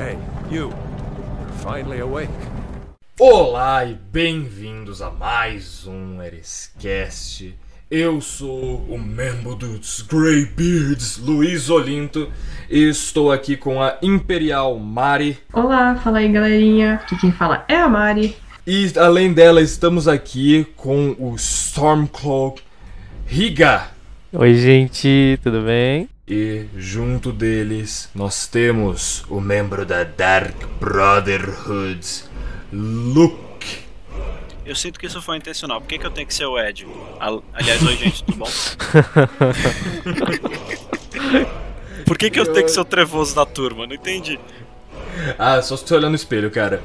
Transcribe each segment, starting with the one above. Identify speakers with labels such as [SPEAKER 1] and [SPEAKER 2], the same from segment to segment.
[SPEAKER 1] Hey, you. You're finally awake.
[SPEAKER 2] Olá e bem-vindos a mais um Erescast. Eu sou o membro dos Greybeards, Luiz Olinto, e estou aqui com a Imperial Mari.
[SPEAKER 3] Olá, fala aí galerinha. Aqui quem fala é a Mari.
[SPEAKER 2] E além dela, estamos aqui com o Stormcloak Riga.
[SPEAKER 4] Oi, gente, tudo bem?
[SPEAKER 2] E junto deles nós temos o membro da Dark Brotherhood, Luke.
[SPEAKER 5] Eu sinto que isso foi intencional. Por que, que eu tenho que ser o Ed? Al- Aliás, oi gente, tudo bom? Por que, que eu tenho que ser o trevoso da turma? Não entendi.
[SPEAKER 2] Ah, só se você olhar no espelho, cara.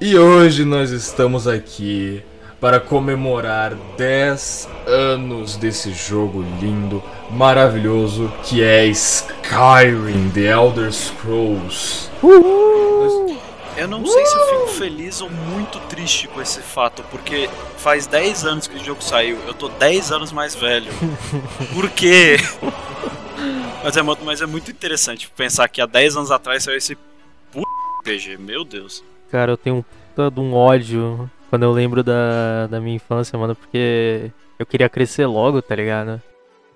[SPEAKER 2] E hoje nós estamos aqui para comemorar 10 anos desse jogo lindo, maravilhoso, que é Skyrim, The Elder Scrolls.
[SPEAKER 5] Eu não sei se eu fico feliz ou muito triste com esse fato, porque faz 10 anos que o jogo saiu, eu tô 10 anos mais velho. Por quê? Mas é, mas é muito interessante pensar que há 10 anos atrás saiu esse p RPG, meu Deus.
[SPEAKER 4] Cara, eu tenho um puta de um ódio quando eu lembro da, da minha infância, mano, porque eu queria crescer logo, tá ligado?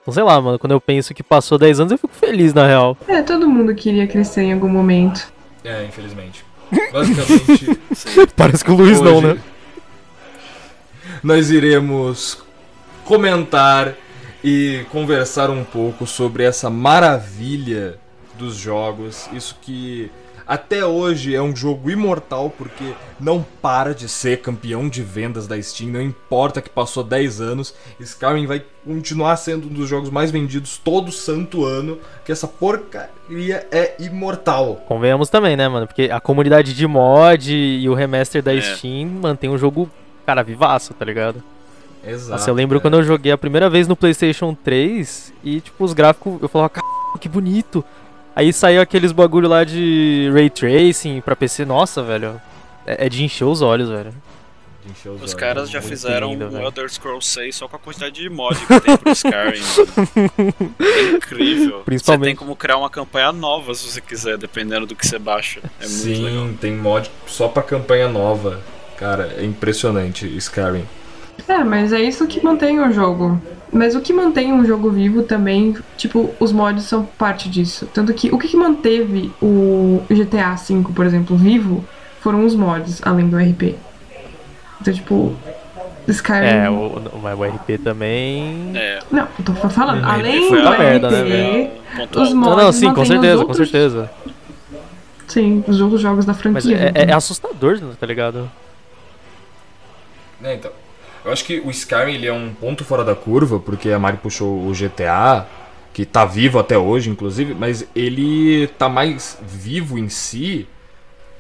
[SPEAKER 4] Então, sei lá, mano, quando eu penso que passou 10 anos, eu fico feliz, na real.
[SPEAKER 3] É, todo mundo queria crescer em algum momento.
[SPEAKER 2] É, infelizmente. Basicamente,
[SPEAKER 4] Parece que o Luiz não, né?
[SPEAKER 2] Nós iremos comentar e conversar um pouco sobre essa maravilha dos jogos. Isso que até hoje é um jogo imortal porque não para de ser campeão de vendas da Steam, não importa que passou 10 anos, Skyrim vai continuar sendo um dos jogos mais vendidos todo santo ano, que essa porcaria é imortal.
[SPEAKER 4] Convenhamos também, né, mano? Porque a comunidade de mod e o remaster da
[SPEAKER 5] É.
[SPEAKER 4] Steam mantém o jogo, cara, vivaço, tá ligado?
[SPEAKER 2] Exato.
[SPEAKER 4] Nossa, eu lembro
[SPEAKER 2] é.
[SPEAKER 4] quando eu joguei a primeira vez no PlayStation 3 e, tipo, os gráficos, eu falava, que bonito. Aí saiu aqueles bagulho lá de Ray Tracing pra PC, nossa, velho. É, é de encher os olhos, velho.
[SPEAKER 2] De encher os
[SPEAKER 5] Os
[SPEAKER 2] olhos.
[SPEAKER 5] caras já
[SPEAKER 4] muito
[SPEAKER 5] fizeram
[SPEAKER 4] lindo,
[SPEAKER 5] o
[SPEAKER 4] velho.
[SPEAKER 5] Elder Scrolls 6 só com a quantidade de mod que tem pro Skyrim. mano. É incrível.
[SPEAKER 4] Principalmente-
[SPEAKER 5] Você tem como criar uma campanha nova se você quiser, dependendo do que você baixa. É muito
[SPEAKER 2] Sim,
[SPEAKER 5] legal.
[SPEAKER 2] tem mod só pra campanha nova. Cara, é impressionante Skyrim.
[SPEAKER 3] É, mas é isso que mantém o jogo. Mas o que mantém um jogo vivo também, tipo, os mods são parte disso. Tanto que o que, que manteve o GTA V, por exemplo, vivo, foram os mods, além do RP. Então, tipo, Skyrim.
[SPEAKER 4] É, o, o, mas o RP também.
[SPEAKER 5] É,
[SPEAKER 3] Não, eu tô falando,
[SPEAKER 2] Uhum.
[SPEAKER 3] além
[SPEAKER 5] foi
[SPEAKER 3] do RP,
[SPEAKER 4] merda, né,
[SPEAKER 3] os
[SPEAKER 4] Não,
[SPEAKER 3] mods
[SPEAKER 4] não, sim, com certeza, com
[SPEAKER 3] outros-
[SPEAKER 4] certeza.
[SPEAKER 3] Sim, os outros jogos da franquia.
[SPEAKER 4] Mas é, é- é assustador, tá ligado?
[SPEAKER 2] Né, então. Eu acho que o Skyrim ele é um ponto fora da curva, porque a Mari puxou o GTA, que tá vivo até hoje, inclusive, mas ele tá mais vivo em si,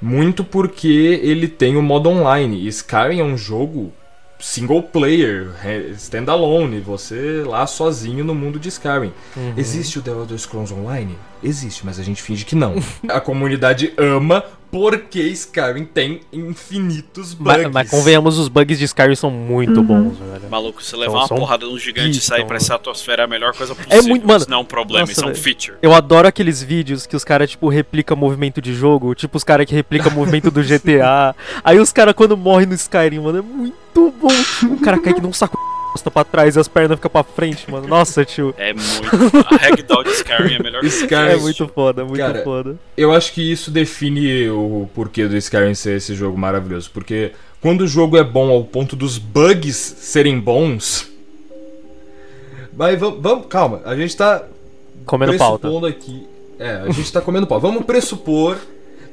[SPEAKER 2] muito porque ele tem o modo online. E Skyrim é um jogo single player, standalone, você lá sozinho no mundo de Skyrim.
[SPEAKER 4] Uhum.
[SPEAKER 2] Existe o The Elder Scrolls Online? Existe, mas a gente finge que não. a comunidade ama porque Skyrim tem infinitos bugs.
[SPEAKER 4] Mas, mas convenhamos, os bugs de Skyrim são muito
[SPEAKER 3] Uhum.
[SPEAKER 4] bons, velho.
[SPEAKER 5] Maluco, você levar
[SPEAKER 4] São-
[SPEAKER 5] uma porrada de um gigante e sair pra estratosfera é a melhor coisa possível.
[SPEAKER 4] muito- mano,
[SPEAKER 5] Isso não é um problema,
[SPEAKER 4] nossa,
[SPEAKER 5] isso é um feature.
[SPEAKER 4] Eu adoro aqueles vídeos que os caras, tipo, replicam movimento de jogo, tipo os caras que replicam movimento do GTA. Aí os caras, quando morrem no Skyrim, mano, é muito bom. O cara cai que não um saco bosta pra trás e as pernas ficam pra frente, mano. Nossa, tio.
[SPEAKER 5] É muito. A ragdoll de Skyrim é a melhor coisa.
[SPEAKER 2] Skyrim-
[SPEAKER 4] É muito foda, muito
[SPEAKER 2] Cara,
[SPEAKER 4] foda.
[SPEAKER 2] Eu acho que isso define o porquê do Skyrim ser esse jogo maravilhoso. Porque quando o jogo é bom ao ponto dos bugs serem bons. Mas vamos, vamos calma, a gente tá
[SPEAKER 4] Comendo pauta.
[SPEAKER 2] aqui. É, a gente tá comendo pau. Vamos pressupor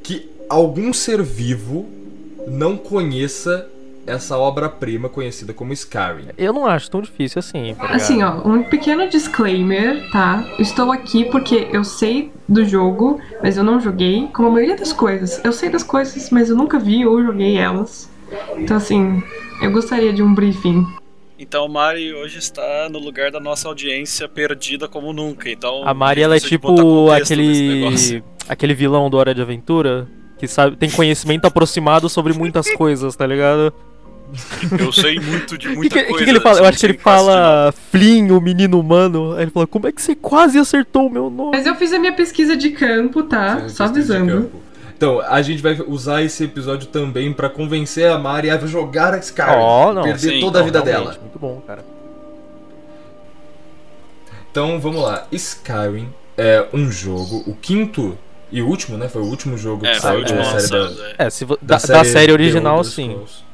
[SPEAKER 2] que algum ser vivo não conheça essa obra-prima conhecida como Skyrim.
[SPEAKER 4] Eu não acho tão difícil assim, tá?
[SPEAKER 3] Assim, ó, um pequeno disclaimer, tá? Estou aqui porque eu sei do jogo, mas eu não joguei, como a maioria das coisas. Eu sei das coisas, mas eu nunca vi ou joguei elas. Então, assim, eu gostaria de um briefing.
[SPEAKER 5] Então, Mari hoje está no lugar da nossa audiência perdida como nunca. Então,
[SPEAKER 4] A Mari, ela é tipo aquele, aquele vilão do Hora de Aventura que sabe, tem conhecimento aproximado sobre muitas coisas, tá ligado?
[SPEAKER 5] Eu sei muito de
[SPEAKER 4] O que,
[SPEAKER 5] muita
[SPEAKER 4] que,
[SPEAKER 5] coisa.
[SPEAKER 4] que ele fala? Eu acho que ele fala Flynn, o menino humano. Aí ele fala, como é que você quase acertou o meu nome?
[SPEAKER 3] Mas eu fiz a minha pesquisa de campo, tá? Só avisando.
[SPEAKER 2] Então, a gente vai usar esse episódio também pra convencer a Mari a jogar Skyrim.
[SPEAKER 4] Não,
[SPEAKER 2] perder
[SPEAKER 5] sim,
[SPEAKER 2] toda a vida
[SPEAKER 4] realmente,
[SPEAKER 2] dela.
[SPEAKER 4] Muito bom, cara.
[SPEAKER 2] Então, vamos lá. Skyrim é um jogo, o quinto e último, né? Foi o último jogo
[SPEAKER 5] É,
[SPEAKER 2] que saiu
[SPEAKER 5] o
[SPEAKER 2] uma série da,
[SPEAKER 5] é.
[SPEAKER 4] É, se vo- da, da série
[SPEAKER 2] The
[SPEAKER 4] original, sim.
[SPEAKER 2] Scrolls.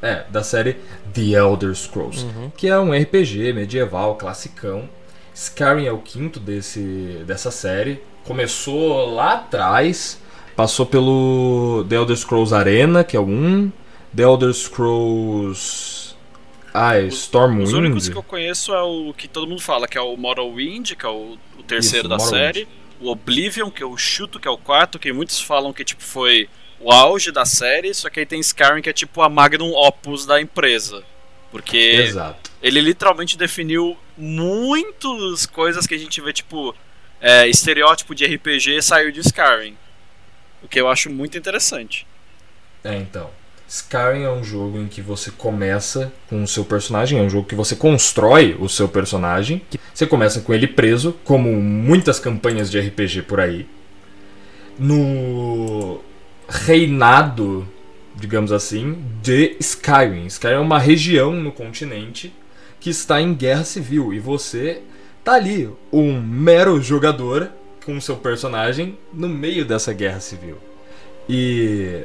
[SPEAKER 2] É, da série The Elder Scrolls,
[SPEAKER 4] Uhum.
[SPEAKER 2] que é um RPG medieval, classicão. Skyrim é o quinto desse, dessa série. Começou lá atrás, passou pelo The Elder Scrolls Arena, que é o 1, The Elder Scrolls... Ah, é Stormwind.
[SPEAKER 5] Os únicos que eu conheço é o que todo mundo fala, que é o Morrowind, que é o, o terceiro
[SPEAKER 2] Isso,
[SPEAKER 5] da
[SPEAKER 2] Morrowind.
[SPEAKER 5] série. O Oblivion, que eu chuto que é o quarto, que muitos falam que tipo foi o auge da série, só que aí tem Skyrim que é tipo a magnum opus da empresa. Porque
[SPEAKER 2] Exato.
[SPEAKER 5] ele literalmente definiu muitas coisas que a gente vê, tipo, é, estereótipo de RPG saiu de Skyrim. O que eu acho muito interessante.
[SPEAKER 2] É, então. Skyrim é um jogo em que você começa com o seu personagem, é um jogo que você constrói o seu personagem. Você começa com ele preso, como muitas campanhas de RPG por aí. No reinado, digamos assim, de Skyrim. Skyrim é uma região no continente que está em guerra civil e você tá ali, um mero jogador com seu personagem no meio dessa guerra civil. E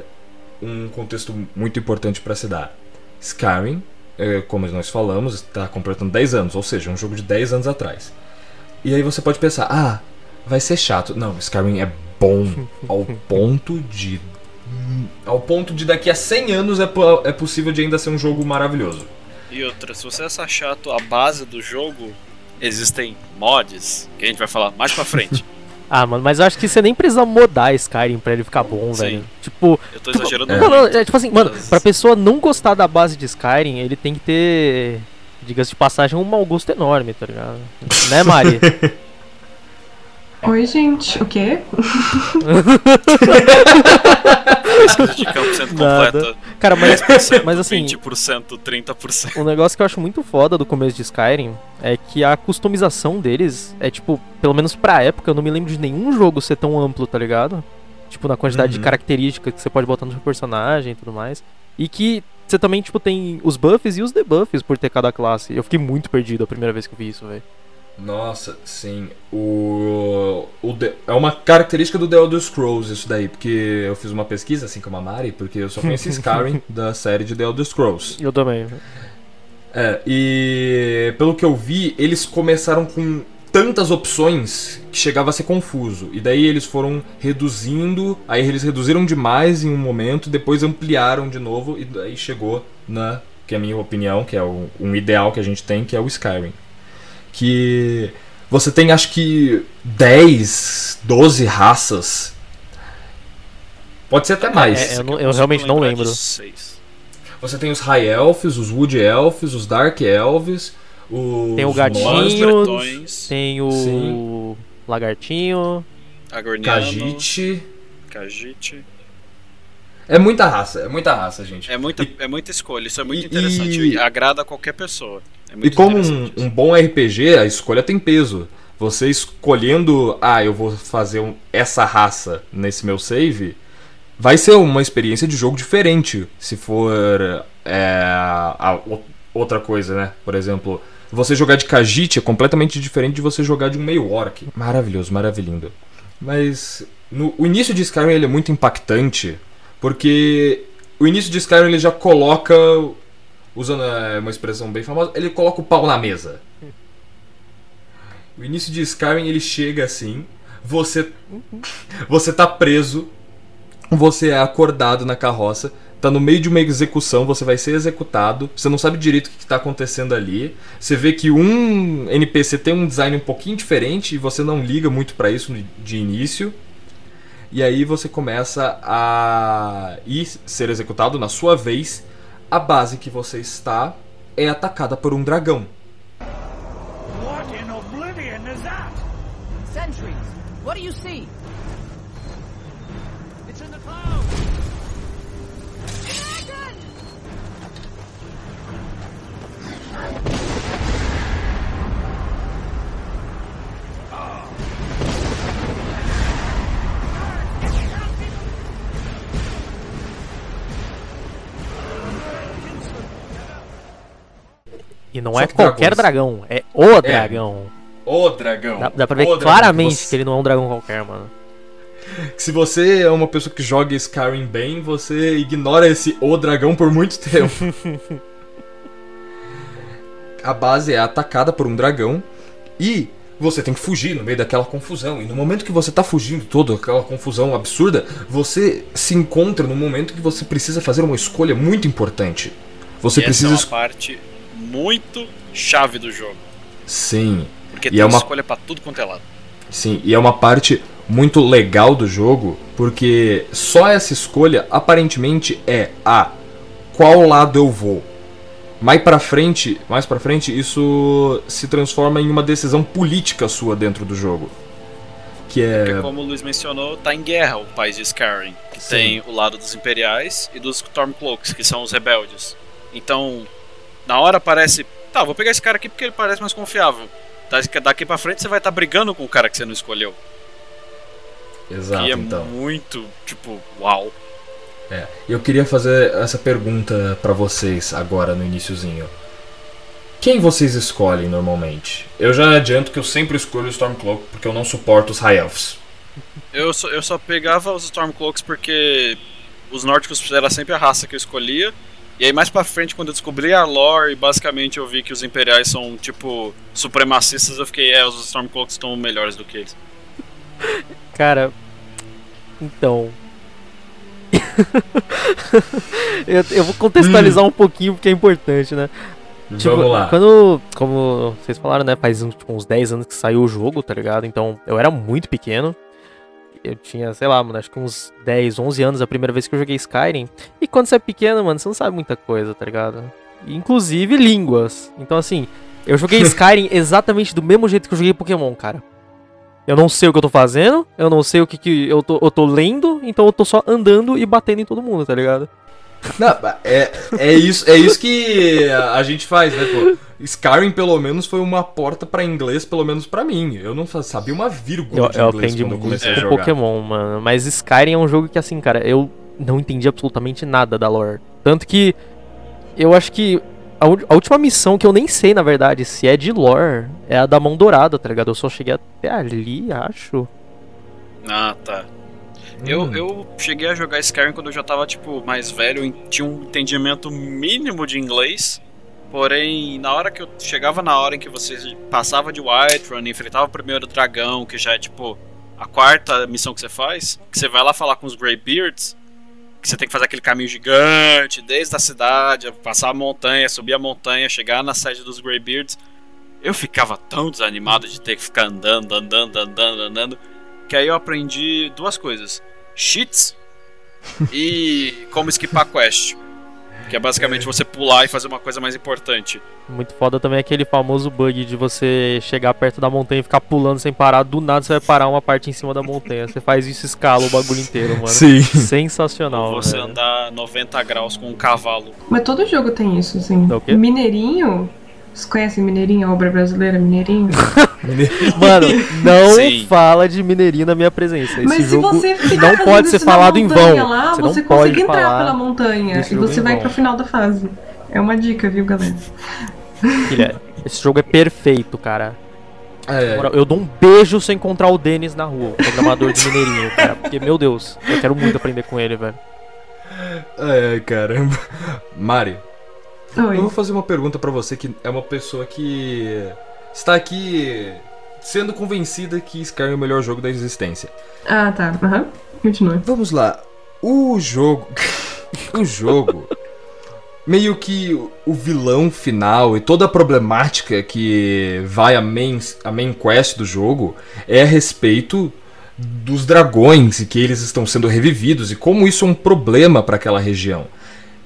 [SPEAKER 2] um contexto muito importante para se dar. Skyrim, é, como nós falamos, está completando 10 anos, ou seja, um jogo de 10 anos atrás. E aí você pode pensar, ah, vai ser chato. Não, Skyrim é bom ao ponto de. Ao ponto de daqui a 100 anos é, é possível de ainda ser um jogo maravilhoso.
[SPEAKER 5] E outra, se você achar chato a base do jogo, existem mods, que a gente vai falar mais pra frente.
[SPEAKER 4] Ah, mano, mas eu acho que você nem precisa modar Skyrim pra ele ficar bom,
[SPEAKER 5] Sim.
[SPEAKER 4] velho. Tipo,
[SPEAKER 5] Eu tô exagerando
[SPEAKER 4] não, não,
[SPEAKER 5] muito.
[SPEAKER 4] é tipo assim, mano,
[SPEAKER 5] Mas-
[SPEAKER 4] pra pessoa não gostar da base de Skyrim, ele tem que ter, diga-se de passagem, um mau gosto enorme, tá ligado? Né, Mari?
[SPEAKER 3] Oi, gente. O quê?
[SPEAKER 5] De
[SPEAKER 4] Nada.
[SPEAKER 5] completa.
[SPEAKER 4] Cara, mas,
[SPEAKER 5] 10%,
[SPEAKER 4] mas assim,
[SPEAKER 5] 20%, 30%.
[SPEAKER 4] um negócio que eu acho muito foda do começo de Skyrim é que a customização deles é tipo, pelo menos pra época, eu não me lembro de nenhum jogo ser tão amplo, tá ligado? Tipo, na quantidade de
[SPEAKER 2] Uhum.
[SPEAKER 4] características que você pode botar no seu personagem e tudo mais. E que você também, tipo, tem os buffs e os debuffs por ter cada classe. Eu fiquei muito perdido a primeira vez que eu vi isso, velho.
[SPEAKER 2] Nossa, sim. O, o The- é uma característica do The Elder Scrolls isso daí, porque eu fiz uma pesquisa, assim como a Mari, porque eu só conheci Skyrim da série de The Elder Scrolls.
[SPEAKER 4] Eu também.
[SPEAKER 2] É, e pelo que eu vi, eles começaram com tantas opções que chegava a ser confuso. E daí eles foram reduzindo, aí eles reduziram demais em um momento, depois ampliaram de novo, e daí chegou na, que é a minha opinião, que é o, um ideal que a gente tem, que é o Skyrim. Que você tem acho que 10, 12 raças. Pode ser até mais.
[SPEAKER 4] É, eu, não-
[SPEAKER 5] Eu
[SPEAKER 4] eu realmente não lembro.
[SPEAKER 2] Você tem os High Elves, os Wood Elves, os Dark Elves, os
[SPEAKER 4] Tem o
[SPEAKER 5] Os
[SPEAKER 4] gatinho, tem o
[SPEAKER 2] Sim.
[SPEAKER 4] lagartinho.
[SPEAKER 5] Agorniano.
[SPEAKER 2] Khajiit. É muita raça, é muita raça, gente.
[SPEAKER 5] É muita,
[SPEAKER 2] E-
[SPEAKER 5] é muita escolha, isso é muito
[SPEAKER 2] e-
[SPEAKER 5] interessante.
[SPEAKER 2] e-
[SPEAKER 5] E agrada a qualquer pessoa. É
[SPEAKER 2] E como um, um bom RPG, a escolha tem peso. Você escolhendo, ah, eu vou fazer um- essa raça nesse meu save, vai ser uma experiência de jogo diferente. Se for é, a outra coisa, né? Por exemplo, você jogar de Khajiit é completamente diferente de você jogar de um meio orc. Maravilhoso, maravilhoso. Mas no, o início de Skyrim ele é muito impactante, porque o início de Skyrim ele já coloca usando é, uma expressão bem famosa, ele coloca o pau na mesa. O início de Skyrim ele chega assim, você você tá preso, você é acordado na carroça, tá no meio de uma execução, você vai ser executado, você não sabe direito o que, que tá acontecendo ali. Você vê que um NPC tem um design um pouquinho diferente e você não liga muito pra isso de início. E aí você começa a ir ser executado na sua vez. A base que você está é atacada por um dragão.
[SPEAKER 6] What in oblivion is that?
[SPEAKER 7] Sentries, what do you see?
[SPEAKER 6] It's in the clouds.
[SPEAKER 4] E não
[SPEAKER 2] Só
[SPEAKER 4] é
[SPEAKER 2] que
[SPEAKER 4] qualquer
[SPEAKER 2] dragões.
[SPEAKER 4] dragão, é o dragão.
[SPEAKER 2] O dragão.
[SPEAKER 4] Dá, dá pra ver
[SPEAKER 2] O
[SPEAKER 4] claramente
[SPEAKER 2] você-
[SPEAKER 4] que ele não é um dragão qualquer, mano.
[SPEAKER 2] Se você é uma pessoa que joga Skyrim bem, você ignora esse O dragão por muito tempo. a base é atacada por um dragão e você tem que fugir no meio daquela confusão. E no momento que você tá fugindo toda aquela confusão absurda, você se encontra no momento que você precisa fazer uma escolha muito importante. Você
[SPEAKER 5] e
[SPEAKER 2] precisa.
[SPEAKER 5] essa é uma parte muito chave do jogo.
[SPEAKER 2] Sim.
[SPEAKER 5] Porque
[SPEAKER 2] E
[SPEAKER 5] tem
[SPEAKER 2] é uma-
[SPEAKER 5] escolha pra tudo quanto é lado.
[SPEAKER 2] Sim, e é uma parte muito legal do jogo, porque só essa escolha aparentemente é a qual lado eu vou. Mais pra frente, mais para frente, isso se transforma em uma decisão política sua dentro do jogo. Que é
[SPEAKER 5] Porque como o Luiz mencionou, tá em guerra o país de Skyrim. Que
[SPEAKER 2] Sim.
[SPEAKER 5] tem o lado dos Imperiais e dos Stormcloaks, que são os rebeldes. Então, na hora parece. Tá, vou pegar esse cara aqui porque ele parece mais confiável. Daqui- Daqui pra frente você vai estar brigando com o cara que você não escolheu.
[SPEAKER 2] exato,
[SPEAKER 5] e é
[SPEAKER 2] então.
[SPEAKER 5] muito, tipo, uau.
[SPEAKER 2] É. Eu queria fazer essa pergunta pra vocês agora no iniciozinho. Quem vocês escolhem normalmente? Eu já adianto que eu sempre escolho o Stormcloak porque eu não suporto os High Elves.
[SPEAKER 5] Eu só, eu só pegava os Stormcloaks porque os nórdicos era sempre a raça que eu escolhia. E aí mais pra frente, quando eu descobri a lore e basicamente eu vi que os imperiais são, tipo, supremacistas, eu fiquei, é, os Stormcloaks estão melhores do que eles.
[SPEAKER 4] Cara, então. eu, eu vou contextualizar um pouquinho porque é importante, né? Tipo,
[SPEAKER 2] Vamos lá.
[SPEAKER 4] Quando, como vocês falaram, né, faz uns, tipo, uns 10 anos que saiu o jogo, tá ligado? Então, eu era muito pequeno. Eu tinha, sei lá, mano, acho que uns 10, 11 anos a primeira vez que eu joguei Skyrim. E quando você é pequeno, mano, você não sabe muita coisa, tá ligado? Inclusive línguas. Então, assim, eu joguei Skyrim exatamente do mesmo jeito que eu joguei Pokémon, cara. Eu não sei o que eu tô fazendo, eu não sei o que, que eu, tô, eu tô lendo, então eu tô só andando e batendo em todo mundo, tá ligado?
[SPEAKER 2] Não, é, é, isso, é isso que a a gente faz, né, pô? Skyrim, pelo menos, foi uma porta pra inglês, pelo menos pra mim. Eu não sabia uma vírgula
[SPEAKER 4] Eu,
[SPEAKER 2] de
[SPEAKER 4] eu
[SPEAKER 2] inglês
[SPEAKER 4] aprendi
[SPEAKER 2] quando eu
[SPEAKER 4] muito
[SPEAKER 2] comecei a
[SPEAKER 4] com
[SPEAKER 2] jogar.
[SPEAKER 4] Pokémon, mano. Mas Skyrim é um jogo que, assim, cara, eu não entendi absolutamente nada da lore. Tanto que eu acho que a, a última missão que eu nem sei, na verdade, se é de lore, é a da mão dourada, tá ligado? Eu só cheguei até ali, acho.
[SPEAKER 5] Ah, tá. Eu,
[SPEAKER 2] Hum.
[SPEAKER 5] eu cheguei a jogar Skyrim quando eu já tava, tipo, mais velho tinha um entendimento mínimo de inglês. Porém, na hora que eu chegava na hora em que você passava de Whiterun enfrentava o primeiro dragão, que já é tipo a quarta missão que você faz, que você vai lá falar com os Greybeards, que você tem que fazer aquele caminho gigante desde a cidade, passar a montanha, subir a montanha, chegar na sede dos Greybeards. Eu ficava tão desanimado de ter que ficar andando, andando, andando, andando, que aí eu aprendi duas coisas: cheats e como esquipar quest. Que é basicamente você pular e fazer uma coisa mais importante.
[SPEAKER 4] Muito foda também aquele famoso bug de você chegar perto da montanha e ficar pulando sem parar. Do nada você vai parar uma parte em cima da montanha. Você faz isso e escala o bagulho inteiro, mano.
[SPEAKER 2] Sim.
[SPEAKER 4] Sensacional.
[SPEAKER 5] Ou você
[SPEAKER 4] velho.
[SPEAKER 5] andar 90 graus com um cavalo.
[SPEAKER 3] Mas todo jogo tem isso, assim.
[SPEAKER 4] É?
[SPEAKER 3] Mineirinho. Vocês conhecem Mineirinho, a obra brasileira Mineirinho?
[SPEAKER 4] Mano, não
[SPEAKER 5] Sim.
[SPEAKER 4] fala de mineirinho na minha presença. Esse
[SPEAKER 3] Mas se você ficar
[SPEAKER 4] não pode ser falado em vão.
[SPEAKER 3] Lá,
[SPEAKER 4] Você não
[SPEAKER 3] você
[SPEAKER 4] pode
[SPEAKER 3] consegue entrar
[SPEAKER 4] falar
[SPEAKER 3] pela montanha e você vai pro final da fase. É uma dica, viu, galera?
[SPEAKER 4] Filha, esse jogo é perfeito, cara.
[SPEAKER 2] É,
[SPEAKER 4] moral, Eu dou um beijo se eu encontrar o Denis na rua, o programador de Mineirinho, cara. Porque, meu Deus, eu quero muito aprender com ele, velho.
[SPEAKER 2] Ai, caramba. Mari, eu vou
[SPEAKER 3] Oi.
[SPEAKER 2] fazer uma pergunta pra você que é uma pessoa que está aqui sendo convencida que Skyrim é o melhor jogo da existência.
[SPEAKER 3] Ah, tá. Aham. Continua.
[SPEAKER 2] Vamos lá. O jogo. o jogo. Meio que o vilão final e toda a problemática que vai a main, a main quest do jogo é a respeito dos dragões e que eles estão sendo revividos e como isso é um problema para aquela região.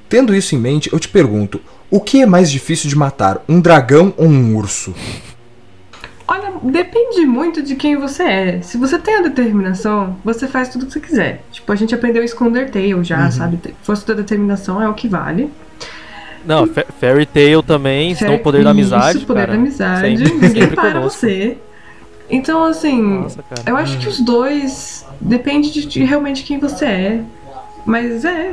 [SPEAKER 2] Tendo isso em mente, eu te pergunto: o que é mais difícil de matar, um dragão ou um urso?
[SPEAKER 3] Olha, depende muito de quem você é. Se você tem a determinação, você faz tudo o que você quiser. Tipo, a gente aprendeu isso com Undertale já, sabe? Força da determinação é o que vale.
[SPEAKER 4] Não, Fa- Fairy Tail também, senão o poder da
[SPEAKER 3] Isso,
[SPEAKER 4] amizade.
[SPEAKER 3] poder
[SPEAKER 4] cara.
[SPEAKER 3] da amizade.
[SPEAKER 4] Sempre-
[SPEAKER 3] Ninguém
[SPEAKER 4] sempre
[SPEAKER 3] para
[SPEAKER 4] conosco.
[SPEAKER 3] você. Então, assim,
[SPEAKER 4] Nossa,
[SPEAKER 3] eu acho que os dois depende de, de realmente quem você é. Mas é.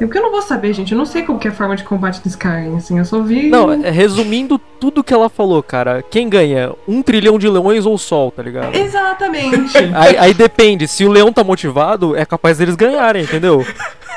[SPEAKER 3] É porque eu não vou saber, gente. Eu não sei qual que é a forma de combate do Skyrim, assim. Eu só vi.
[SPEAKER 4] Não, é, resumindo tudo que ela falou, cara. Quem ganha? Um trilhão de leões ou o sol, tá ligado?
[SPEAKER 3] Exatamente.
[SPEAKER 4] Aí, aí depende, se o leão tá motivado, é capaz deles ganharem, entendeu?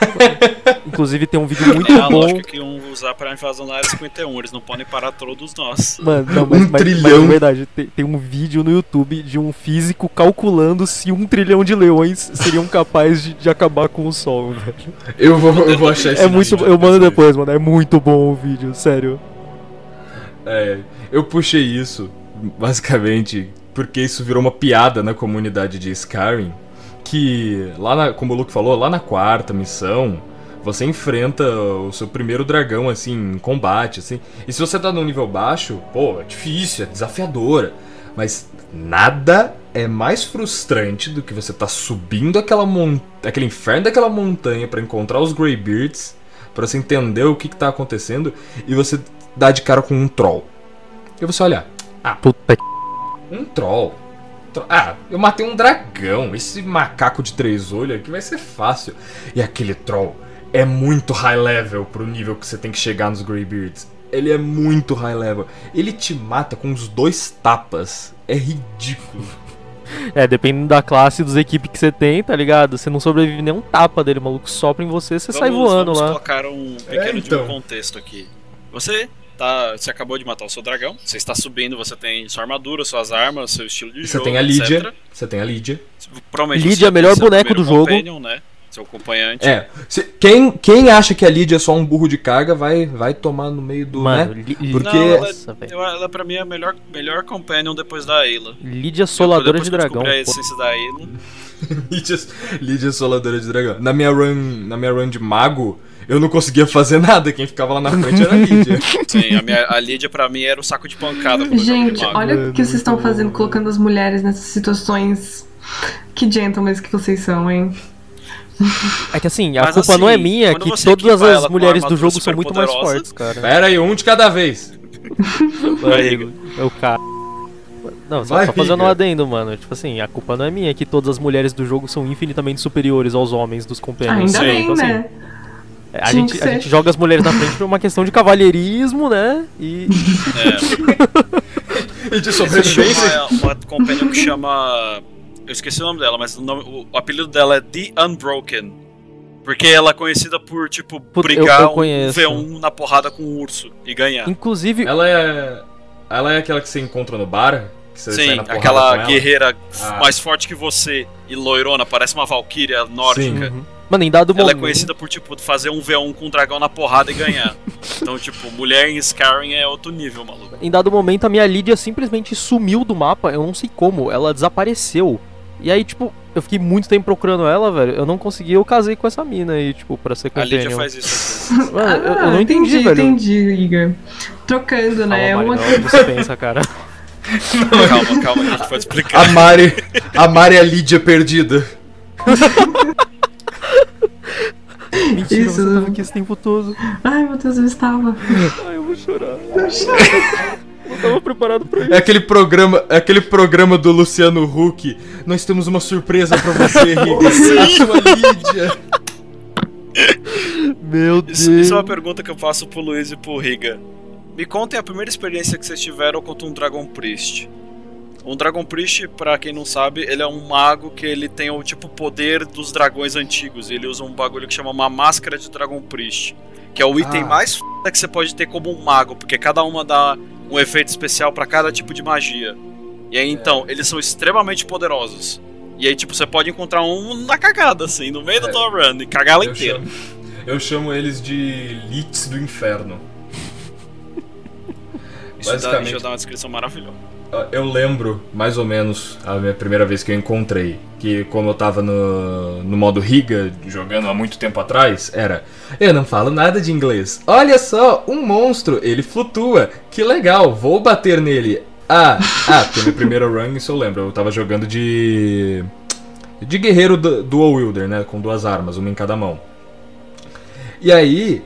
[SPEAKER 4] Inclusive tem um vídeo muito
[SPEAKER 5] É a
[SPEAKER 4] bom.
[SPEAKER 5] lógica que iam usar pra invasão da área 51. Eles não podem parar todos nós.
[SPEAKER 4] Mano, não, mas,
[SPEAKER 2] Um
[SPEAKER 4] mas,
[SPEAKER 2] trilhão.
[SPEAKER 4] mas de verdade, tem, tem um vídeo no YouTube de um físico calculando se um trilhão de leões seriam capazes de, de acabar com o sol, velho.
[SPEAKER 2] Eu vou, eu vou achar esse
[SPEAKER 4] É muito.
[SPEAKER 2] vídeo
[SPEAKER 4] Eu mando
[SPEAKER 2] depois.
[SPEAKER 4] depois, mano. É muito bom o vídeo, sério.
[SPEAKER 2] É, eu puxei isso, basicamente, porque isso virou uma piada na comunidade de Skyrim. Que, lá na, como o Luke falou, lá na quarta missão, você enfrenta o seu primeiro dragão, assim, em combate, assim. E se você tá num nível baixo, pô, é difícil, é desafiadora. Mas nada é mais frustrante do que você tá subindo aquela mon aquele inferno daquela montanha pra encontrar os Greybeards, pra você entender o que, que tá acontecendo, e você dá de cara com um troll. E você olha,
[SPEAKER 4] Puta que.
[SPEAKER 2] um troll. Ah, eu matei um dragão. Esse macaco de três olhos aqui vai ser fácil. E aquele troll é muito high level pro nível que você tem que chegar nos Greybeards. Ele é muito high level. Ele te mata com os dois tapas. É ridículo.
[SPEAKER 4] É, dependendo da classe e dos equipes que você tem, tá ligado? Você não sobrevive nem um tapa dele, maluco sopra em você, você sai voando
[SPEAKER 5] vamos
[SPEAKER 4] lá.
[SPEAKER 5] colocar um pequeno de
[SPEAKER 2] então.
[SPEAKER 5] um contexto aqui. Você tá, você acabou de matar o seu dragão, você está subindo, você tem sua armadura, suas armas, seu estilo de
[SPEAKER 2] Você
[SPEAKER 5] jogo,
[SPEAKER 2] tem a Lídia.
[SPEAKER 5] etc.
[SPEAKER 2] Você tem a Lídia.
[SPEAKER 5] Provavelmente
[SPEAKER 4] Lídia
[SPEAKER 5] você
[SPEAKER 4] é o melhor boneco do jogo.
[SPEAKER 5] né? Seu acompanhante.
[SPEAKER 2] É. se- quem, quem acha que a Lídia é só um burro de carga vai, vai tomar no meio do.
[SPEAKER 4] Mano,
[SPEAKER 2] né? Porque-
[SPEAKER 5] Não, ela,
[SPEAKER 4] Nossa,
[SPEAKER 5] eu- ela pra mim é a melhor, melhor companion depois da Ayla.
[SPEAKER 4] Lídia Soladora
[SPEAKER 5] Depois
[SPEAKER 4] de Dragão.
[SPEAKER 5] a essência da Ayla.
[SPEAKER 2] Lídia, Lídia Soladora de Dragão. Na minha run, na minha run de mago, eu não conseguia fazer nada. Quem ficava lá na frente era a Lídia.
[SPEAKER 5] Sim, a, minha, a Lídia pra mim era o saco de pancada.
[SPEAKER 3] Gente, olha o
[SPEAKER 4] Mano,
[SPEAKER 3] que vocês estão fazendo, colocando as mulheres nessas situações. Que gentlemen que vocês são, hein?
[SPEAKER 4] É que assim, a
[SPEAKER 5] Mas
[SPEAKER 4] culpa
[SPEAKER 5] assim,
[SPEAKER 4] não é minha, é
[SPEAKER 5] quando
[SPEAKER 4] que todas as mulheres do jogo são muito mais
[SPEAKER 5] superpoderosa-
[SPEAKER 4] fortes, cara.
[SPEAKER 2] Pera aí, um de cada vez.
[SPEAKER 5] Vai,
[SPEAKER 4] É o cara. Não, só,
[SPEAKER 2] Vai,
[SPEAKER 4] só fazendo um adendo, mano. Tipo assim, a culpa não é minha, é que todas as mulheres do jogo são infinitamente superiores aos homens dos companions.
[SPEAKER 3] Ainda
[SPEAKER 5] sim,
[SPEAKER 3] bem,
[SPEAKER 4] Então, assim,
[SPEAKER 3] né?
[SPEAKER 4] A,
[SPEAKER 3] Tinha
[SPEAKER 4] gente, a gente joga as mulheres na frente por uma questão de cavalheirismo, né? E.
[SPEAKER 5] É,
[SPEAKER 2] E de sobrevivência.
[SPEAKER 5] uma, uma companion que chama. Eu esqueci o nome dela, mas o, nome- o- o apelido dela é The Unbroken. Porque ela é conhecida por, tipo,
[SPEAKER 4] Puta,
[SPEAKER 5] brigar
[SPEAKER 4] eu- eu
[SPEAKER 5] um
[SPEAKER 4] conheço.
[SPEAKER 5] V1 na porrada com um urso e ganhar.
[SPEAKER 4] Inclusive,
[SPEAKER 2] Ela é. Ela é aquela que você encontra no bar?
[SPEAKER 5] Sim, aquela guerreira
[SPEAKER 2] Ah.
[SPEAKER 5] mais forte que você e loirona, parece uma valquíria nórdica.
[SPEAKER 4] Uhum. Mano, em dado
[SPEAKER 5] Ela é
[SPEAKER 4] momento.
[SPEAKER 5] conhecida por, tipo, fazer um V1 com um dragão na porrada e ganhar. então, tipo, mulher em Skyrim é outro nível, maluco.
[SPEAKER 4] Em dado momento, a minha Lídia simplesmente sumiu do mapa, eu não sei como, ela desapareceu. E aí, tipo, eu fiquei muito tempo procurando ela, velho. Eu não consegui, eu casei com essa mina aí, tipo, pra ser
[SPEAKER 5] A
[SPEAKER 4] companion.
[SPEAKER 5] Lídia faz isso.
[SPEAKER 4] Mano, eu, eu
[SPEAKER 3] Ah,
[SPEAKER 4] não entendi, velho.
[SPEAKER 3] entendi, Igor. Trocando, né?
[SPEAKER 4] Calma,
[SPEAKER 3] Uma
[SPEAKER 4] Mari, não, você pensa, cara.
[SPEAKER 5] calma, calma, a gente pode explicar.
[SPEAKER 2] A Mari. A Mari é a Lídia perdida.
[SPEAKER 4] Mentira,
[SPEAKER 3] Isso.
[SPEAKER 4] você tava aqui esse tempo todo.
[SPEAKER 3] Ai, meu Deus, eu estava.
[SPEAKER 4] Ai, eu vou chorar. Não tava preparado pra isso.
[SPEAKER 2] É aquele programa, é aquele programa do Luciano Huck. Nós temos uma surpresa pra você, Riga. A sua Lídia.
[SPEAKER 4] Meu Deus.
[SPEAKER 5] Isso, isso é uma pergunta que eu faço pro Luiz e pro Riga. Me contem a primeira experiência que vocês tiveram contra um Dragon Priest. Um Dragon Priest, pra quem não sabe, ele é um mago que ele tem o tipo poder dos dragões antigos. Ele usa um bagulho que chama uma máscara de Dragon Priest. Que é o item
[SPEAKER 2] Ah.
[SPEAKER 5] mais foda que você pode ter como um mago, porque cada uma dá um efeito especial pra cada tipo de magia. E aí então, eles são extremamente poderosos. E aí, tipo, você pode encontrar um na cagada, assim, no meio
[SPEAKER 2] É.
[SPEAKER 5] da tua run e cagar ela inteira.
[SPEAKER 2] chamo, eu chamo eles de Lits do Inferno.
[SPEAKER 5] Isso dá,
[SPEAKER 2] Basicamente-
[SPEAKER 5] deixa eu dar uma descrição maravilhosa.
[SPEAKER 2] Eu lembro, mais ou menos, a minha primeira vez que eu encontrei. Que como eu tava no, no modo Riga, jogando há muito tempo atrás, era. Eu não falo nada de inglês. Olha só, um monstro, ele flutua. Que legal, vou bater nele. Ah, ah, porque minha primeira run, isso eu lembro. Eu tava jogando de. De guerreiro du- dual wielder, né? Com duas armas, uma em cada mão. E aí,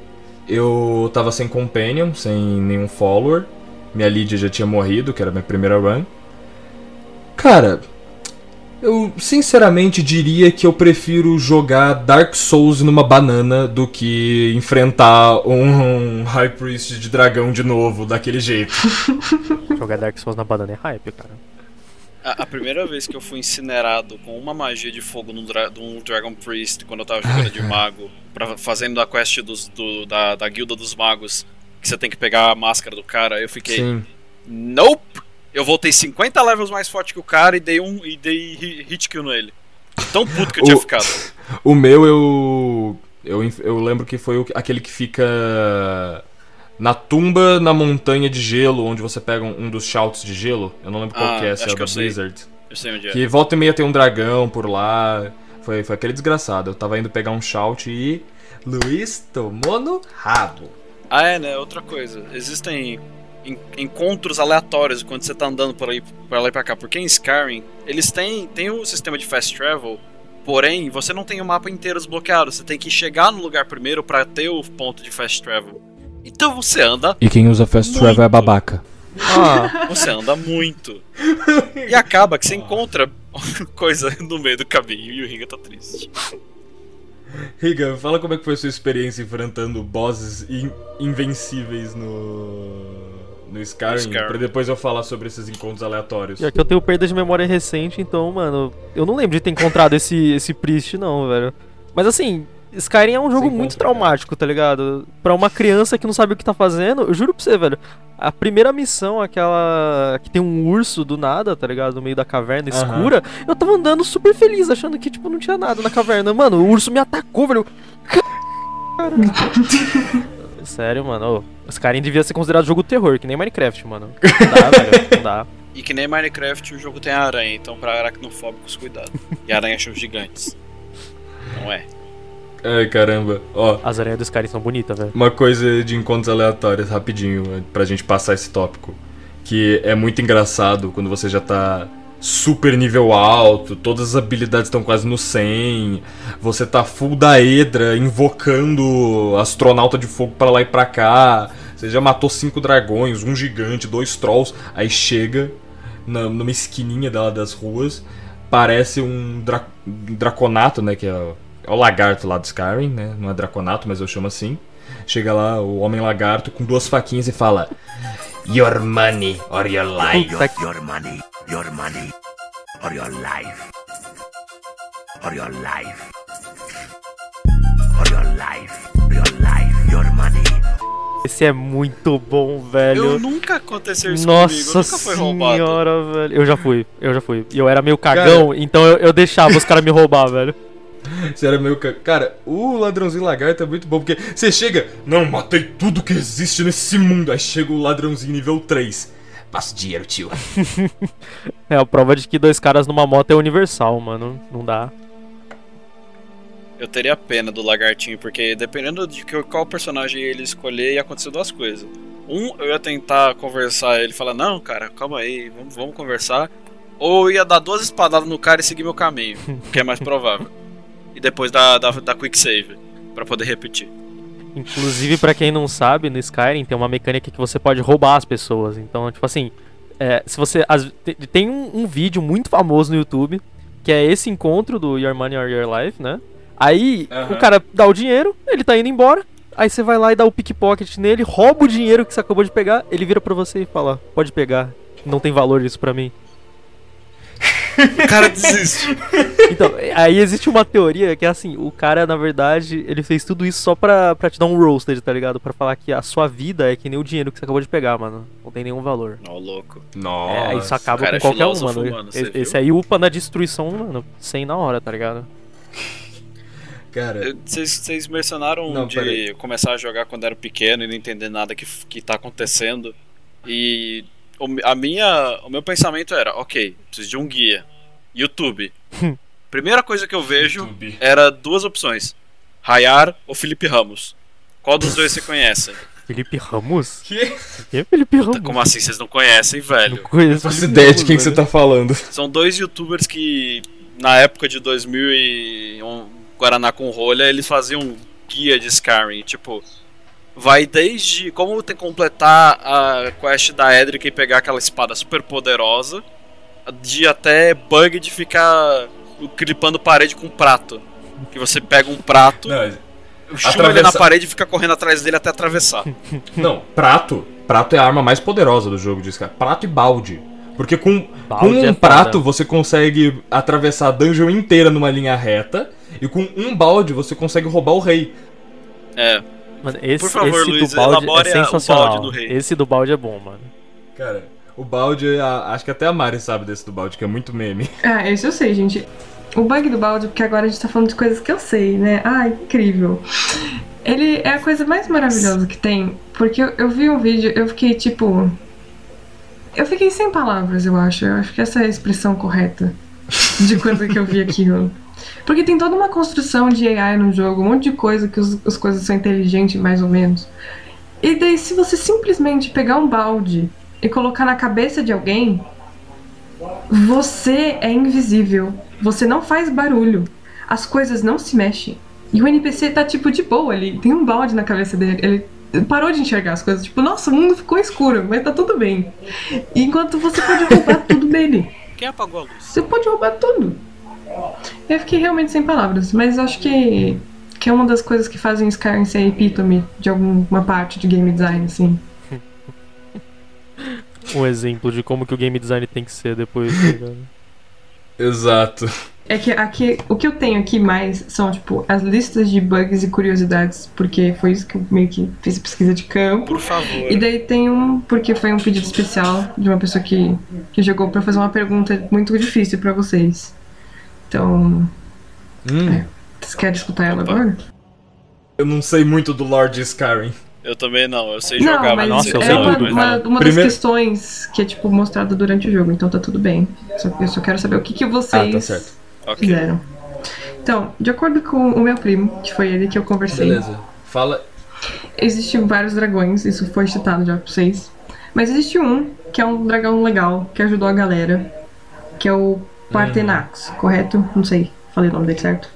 [SPEAKER 2] eu tava sem companion, sem nenhum follower. Minha Lídia já tinha morrido, que era a minha primeira run. Cara, Eu sinceramente diria que eu prefiro jogar Dark Souls numa banana do que enfrentar um High Priest de dragão de novo daquele jeito.
[SPEAKER 4] Jogar Dark Souls na banana é hype, cara.
[SPEAKER 5] A, a primeira vez que eu fui incinerado com uma magia de fogo num, dra num Dragon Priest, quando eu tava jogando de mago, pra, fazendo a quest dos, do, da, da Guilda dos Magos, que você tem que pegar a máscara do cara, eu fiquei.
[SPEAKER 2] Sim.
[SPEAKER 5] Nope! Eu voltei 50 levels mais forte que o cara e dei um e dei hi- hit kill nele. Tão puto que eu tinha
[SPEAKER 2] O-
[SPEAKER 5] ficado.
[SPEAKER 2] O meu eu. Eu, eu lembro que foi aquele que fica na tumba na montanha de gelo, onde você pega um, um dos shouts de gelo. Eu não lembro qual
[SPEAKER 5] Ah,
[SPEAKER 2] que é, se é da
[SPEAKER 5] eu sei.
[SPEAKER 2] Blizzard.
[SPEAKER 5] Eu sei onde é.
[SPEAKER 2] Que volta e meia tem um dragão por lá. Foi, foi aquele desgraçado. Eu tava indo pegar um shout e. Luiz tomou no rabo.
[SPEAKER 5] Ah, é, né? Outra coisa. Existem en- encontros aleatórios quando você tá andando por aí, por lá e pra cá. Porque em Skyrim, eles têm, têm o sistema de fast travel, porém, você não tem o mapa inteiro desbloqueado. Você tem que chegar no lugar primeiro pra ter o ponto de fast travel. Então você anda,
[SPEAKER 2] E quem usa fast
[SPEAKER 5] travel é
[SPEAKER 2] babaca.
[SPEAKER 4] Ah,
[SPEAKER 5] você anda muito. E acaba que você encontra coisa no meio do caminho e o Ringa tá triste.
[SPEAKER 2] Riga, fala como é que foi a sua experiência enfrentando bosses in- invencíveis no. no Skyrim,
[SPEAKER 5] Skyrim.
[SPEAKER 2] pra depois eu falar sobre esses encontros aleatórios.
[SPEAKER 4] pior que eu tenho perda de memória recente, então, mano, eu não lembro de ter encontrado esse, esse Priest, não, velho. Mas assim, Skyrim é um jogo muito traumático, tá ligado? Pra uma criança que não sabe o que tá fazendo, eu juro pra você, velho. A primeira missão, aquela que tem um urso do nada, tá ligado? No meio da caverna
[SPEAKER 2] Aham.
[SPEAKER 4] escura, eu tava andando super feliz, achando que, tipo, não tinha nada na caverna. Mano, o urso me atacou, velho. Cara. Sério, mano. Ô, Skyrim devia ser considerado jogo terror, que nem Minecraft, mano. Não dá, velho. Não dá.
[SPEAKER 5] E que nem Minecraft, o jogo tem aranha, então pra aracnofóbicos, cuidado. E aranhas são gigantes. Não é?
[SPEAKER 2] Ai caramba, ó.
[SPEAKER 4] As aranhas do Skyrim são bonitas, velho.
[SPEAKER 2] Uma coisa de encontros aleatórios, rapidinho, pra gente passar esse tópico. Que é muito engraçado quando você já tá super nível alto, todas as habilidades estão quase no 100, você tá full da Edra, invocando astronauta de fogo pra lá e pra cá, você já matou cinco dragões, um gigante, dois trolls, aí chega na- numa esquininha da- das ruas, parece um dra- draconato, né, que é é o lagarto lá do Skyrim, né, não é draconato, mas eu chamo assim. Chega lá o homem lagarto com duas faquinhas e fala: Your money or your life.
[SPEAKER 8] Your money, your money, or your life. Or your life. Or your life, your life, your money.
[SPEAKER 4] Esse é muito bom, velho.
[SPEAKER 5] Eu nunca aconteceu isso comigo, eu
[SPEAKER 4] Nossa
[SPEAKER 5] nunca fui roubado.
[SPEAKER 4] senhora, velho. Eu já fui, eu já fui. E eu era meio cagão, então eu, eu deixava os caras me roubar, velho.
[SPEAKER 2] Você era meio. ca- Cara, o ladrãozinho lagarto é muito bom, porque você chega, não, matei tudo que existe nesse mundo. Aí chega o ladrãozinho nível 3. Passa dinheiro, tio.
[SPEAKER 4] É a prova de que dois caras numa moto é universal, mano. Não dá.
[SPEAKER 5] Eu teria pena do lagartinho, porque dependendo de que- qual personagem ele escolher, ia acontecer duas coisas. Um, eu ia tentar conversar, ele fala, não, cara, calma aí, vamos, vamos conversar. Ou eu ia dar duas espadadas no cara e seguir meu caminho, o que é mais provável. E depois da, da, da quick save, pra poder repetir.
[SPEAKER 4] Inclusive, pra quem não sabe, no Skyrim tem uma mecânica que você pode roubar as pessoas. Então, tipo assim, é, se você. as- te- tem um, um vídeo muito famoso no YouTube, que é esse encontro do Your Money or Your Life, né? Aí o cara dá o dinheiro, ele tá indo embora. Aí você vai lá e dá o pickpocket nele, rouba o dinheiro que você acabou de pegar, ele vira pra você e fala: Pode pegar, não tem valor isso pra mim.
[SPEAKER 5] O cara desiste.
[SPEAKER 4] Então, aí existe uma teoria que é assim, o cara, na verdade, ele fez tudo isso só pra, pra te dar um roasted, tá ligado? Pra falar que a sua vida é que nem o dinheiro que você acabou de pegar, mano. Não tem nenhum valor.
[SPEAKER 5] Ó, louco.
[SPEAKER 2] Nossa.
[SPEAKER 4] é, isso acaba com
[SPEAKER 5] é
[SPEAKER 4] qualquer um, mano. Esse-
[SPEAKER 5] viu?
[SPEAKER 4] Aí upa na destruição, mano, sem na hora, tá ligado?
[SPEAKER 2] Cara,
[SPEAKER 5] Vocês mencionaram
[SPEAKER 2] Não,
[SPEAKER 5] de
[SPEAKER 2] peraí.
[SPEAKER 5] começar a jogar quando era pequeno e não entender nada que, que tá acontecendo. E a minha, o meu pensamento era, ok, preciso de um guia. YouTube. Primeira coisa que eu vejo
[SPEAKER 2] YouTube.
[SPEAKER 5] era duas opções. Rayar ou Felipe Ramos. Qual dos dois você conhece?
[SPEAKER 4] Felipe Ramos?
[SPEAKER 2] Que?
[SPEAKER 4] Quem é Felipe Ramos?
[SPEAKER 5] Como assim vocês não conhecem, velho?
[SPEAKER 4] Não conheço
[SPEAKER 2] Não faço ideia de quem que você
[SPEAKER 4] velho.
[SPEAKER 2] tá falando.
[SPEAKER 5] São dois youtubers que, na época de 2001, Guaraná com rolha, eles faziam guia de Skyrim. Tipo, vai desde como tem que completar a quest da Edric e pegar aquela espada super poderosa, de até bug de ficar clipando parede com prato. Que você pega um prato,
[SPEAKER 2] Não,
[SPEAKER 5] chuta ele na
[SPEAKER 2] atravessa-
[SPEAKER 5] parede e fica correndo atrás dele até atravessar.
[SPEAKER 2] não, prato. Prato é a arma mais poderosa do jogo de Sky. Prato e balde. Porque com,
[SPEAKER 4] Balde
[SPEAKER 2] com um
[SPEAKER 4] é
[SPEAKER 2] prato você consegue atravessar a dungeon inteira numa linha reta. E com um balde você consegue roubar o rei.
[SPEAKER 5] É,
[SPEAKER 4] Mano, esse,
[SPEAKER 5] Por favor,
[SPEAKER 4] esse
[SPEAKER 5] Luiz,
[SPEAKER 4] do balde é sensacional.
[SPEAKER 5] balde do rei.
[SPEAKER 4] Esse do balde é bom, mano.
[SPEAKER 2] Cara, o balde, acho que até a Mari sabe desse do balde, que é muito meme.
[SPEAKER 3] Ah, isso eu sei, gente. O bug do balde, porque agora a gente tá falando de coisas que eu sei, né? Ah, incrível. Ele é a coisa mais maravilhosa que tem, porque eu, eu vi um vídeo, eu fiquei tipo. Eu fiquei sem palavras, eu acho. Eu acho que essa é a expressão correta de quando que eu vi aquilo. Porque tem toda uma construção de AI no jogo, um monte de coisa que os, as coisas são inteligentes, mais ou menos. E daí, se você simplesmente pegar um balde e colocar na cabeça de alguém, você é invisível. Você não faz barulho. As coisas não se mexem. E o NPC tá tipo de boa ali. Tem um balde na cabeça dele. Ele parou de enxergar as coisas. Tipo, nossa, o mundo ficou escuro, mas tá tudo bem. Enquanto você pode roubar tudo dele.
[SPEAKER 5] Quem apagou a luz?
[SPEAKER 3] Você pode roubar tudo. Eu fiquei realmente sem palavras, mas acho que, que é uma das coisas que fazem Skyrim ser epítome de alguma parte de game design, assim.
[SPEAKER 4] Um exemplo de como que o game design tem que ser depois, tá ligado?
[SPEAKER 2] Exato.
[SPEAKER 3] É que aqui, o que eu tenho aqui mais são, tipo, as listas de bugs e curiosidades, porque foi isso que eu meio que fiz pesquisa de campo.
[SPEAKER 5] Por favor.
[SPEAKER 3] E daí tem um, porque foi um pedido especial de uma pessoa que, que jogou pra fazer uma pergunta muito difícil pra vocês. Então,
[SPEAKER 2] Hum,
[SPEAKER 3] vocês querem escutar ela
[SPEAKER 5] Opa.
[SPEAKER 3] agora?
[SPEAKER 2] eu não sei muito do Lord Skyrim.
[SPEAKER 5] Eu também não, eu sei
[SPEAKER 3] Não,
[SPEAKER 5] jogar,
[SPEAKER 3] mas
[SPEAKER 5] não sei
[SPEAKER 4] Nossa, eu
[SPEAKER 3] é
[SPEAKER 4] sei
[SPEAKER 3] uma,
[SPEAKER 4] muito, mas
[SPEAKER 3] uma, uma
[SPEAKER 2] Primeiro-
[SPEAKER 3] das questões que é, tipo, mostrada durante o jogo, então tá tudo bem. Só, eu só quero saber o que, que
[SPEAKER 2] Ah,
[SPEAKER 3] vocês
[SPEAKER 2] tá certo.
[SPEAKER 5] Ok.
[SPEAKER 3] fizeram. Então, de acordo com o meu primo, que foi ele que eu conversei,
[SPEAKER 2] Beleza. Fala.
[SPEAKER 3] existem vários dragões, isso foi citado já pra vocês. Mas existe um que é um dragão legal, que ajudou a galera, que é o Partenax, correto? Não sei, falei o nome dele certo?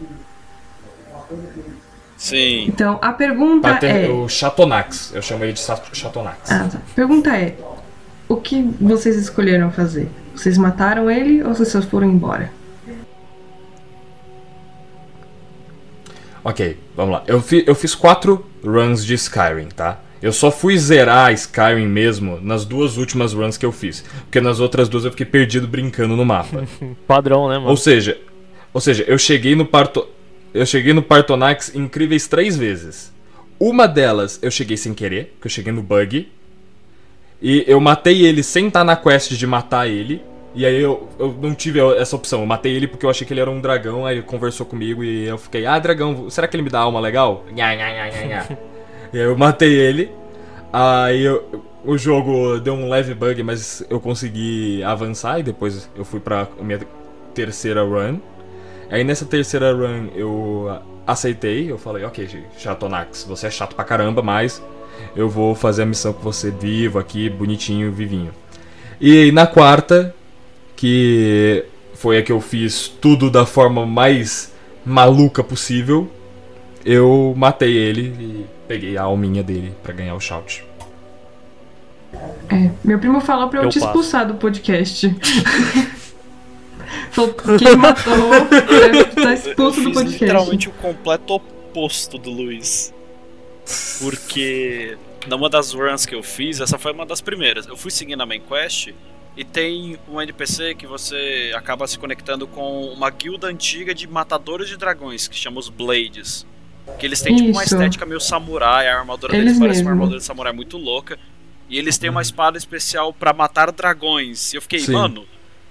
[SPEAKER 5] Sim.
[SPEAKER 3] Então, a pergunta
[SPEAKER 2] Pater-
[SPEAKER 3] é...
[SPEAKER 2] O Chatonax. Eu chamo ele de Chatonax.
[SPEAKER 3] Ah, tá. Pergunta é: o que vocês escolheram fazer? Vocês mataram ele ou vocês foram embora?
[SPEAKER 2] Ok, vamos lá. Eu, fi- eu fiz quatro runs de Skyrim, tá? Eu só fui zerar Skyrim mesmo nas duas últimas runs que eu fiz. Porque nas outras duas eu fiquei perdido brincando no mapa.
[SPEAKER 4] Padrão, né, mano?
[SPEAKER 2] ou seja, ou seja, eu cheguei no Parto. Eu cheguei no Partonax incríveis três vezes. Uma delas eu cheguei sem querer, que eu cheguei no bug. E eu matei ele sem estar na quest de matar ele. E aí eu, eu não tive essa opção. Eu matei ele porque eu achei que ele era um dragão. Aí ele conversou comigo e eu fiquei, ah, dragão, será que ele me dá alma legal? E aí eu matei ele. Aí eu- o jogo deu um leve bug, mas eu consegui avançar. E depois eu fui pra minha terceira run. Aí nessa terceira run eu aceitei. Eu falei, ok, Chatonax, você é chato pra caramba, mas eu vou fazer a missão com você vivo aqui, bonitinho, vivinho. E aí na quarta, que foi a que eu fiz tudo da forma mais maluca possível, eu matei ele e peguei a alminha dele pra ganhar o shout.
[SPEAKER 3] É, meu primo falou pra eu,
[SPEAKER 4] Eu
[SPEAKER 3] te
[SPEAKER 4] passo.
[SPEAKER 3] expulsar do podcast. falou quem matou deve estar
[SPEAKER 5] Eu
[SPEAKER 3] expulso do
[SPEAKER 5] fiz
[SPEAKER 3] podcast.
[SPEAKER 5] literalmente o completo oposto do Luiz. Porque numa das runs que eu fiz, essa foi uma das primeiras. Eu fui seguindo a main quest e tem um NPC que você acaba se conectando com uma guilda antiga de matadores de dragões, que chama os Blades. Que eles têm tipo uma estética meio samurai, a armadura
[SPEAKER 3] Eles
[SPEAKER 5] deles parece uma
[SPEAKER 3] mesmo.
[SPEAKER 5] armadura de samurai muito louca. E eles têm uma espada especial pra matar dragões. E eu fiquei,
[SPEAKER 2] Sim.
[SPEAKER 5] mano,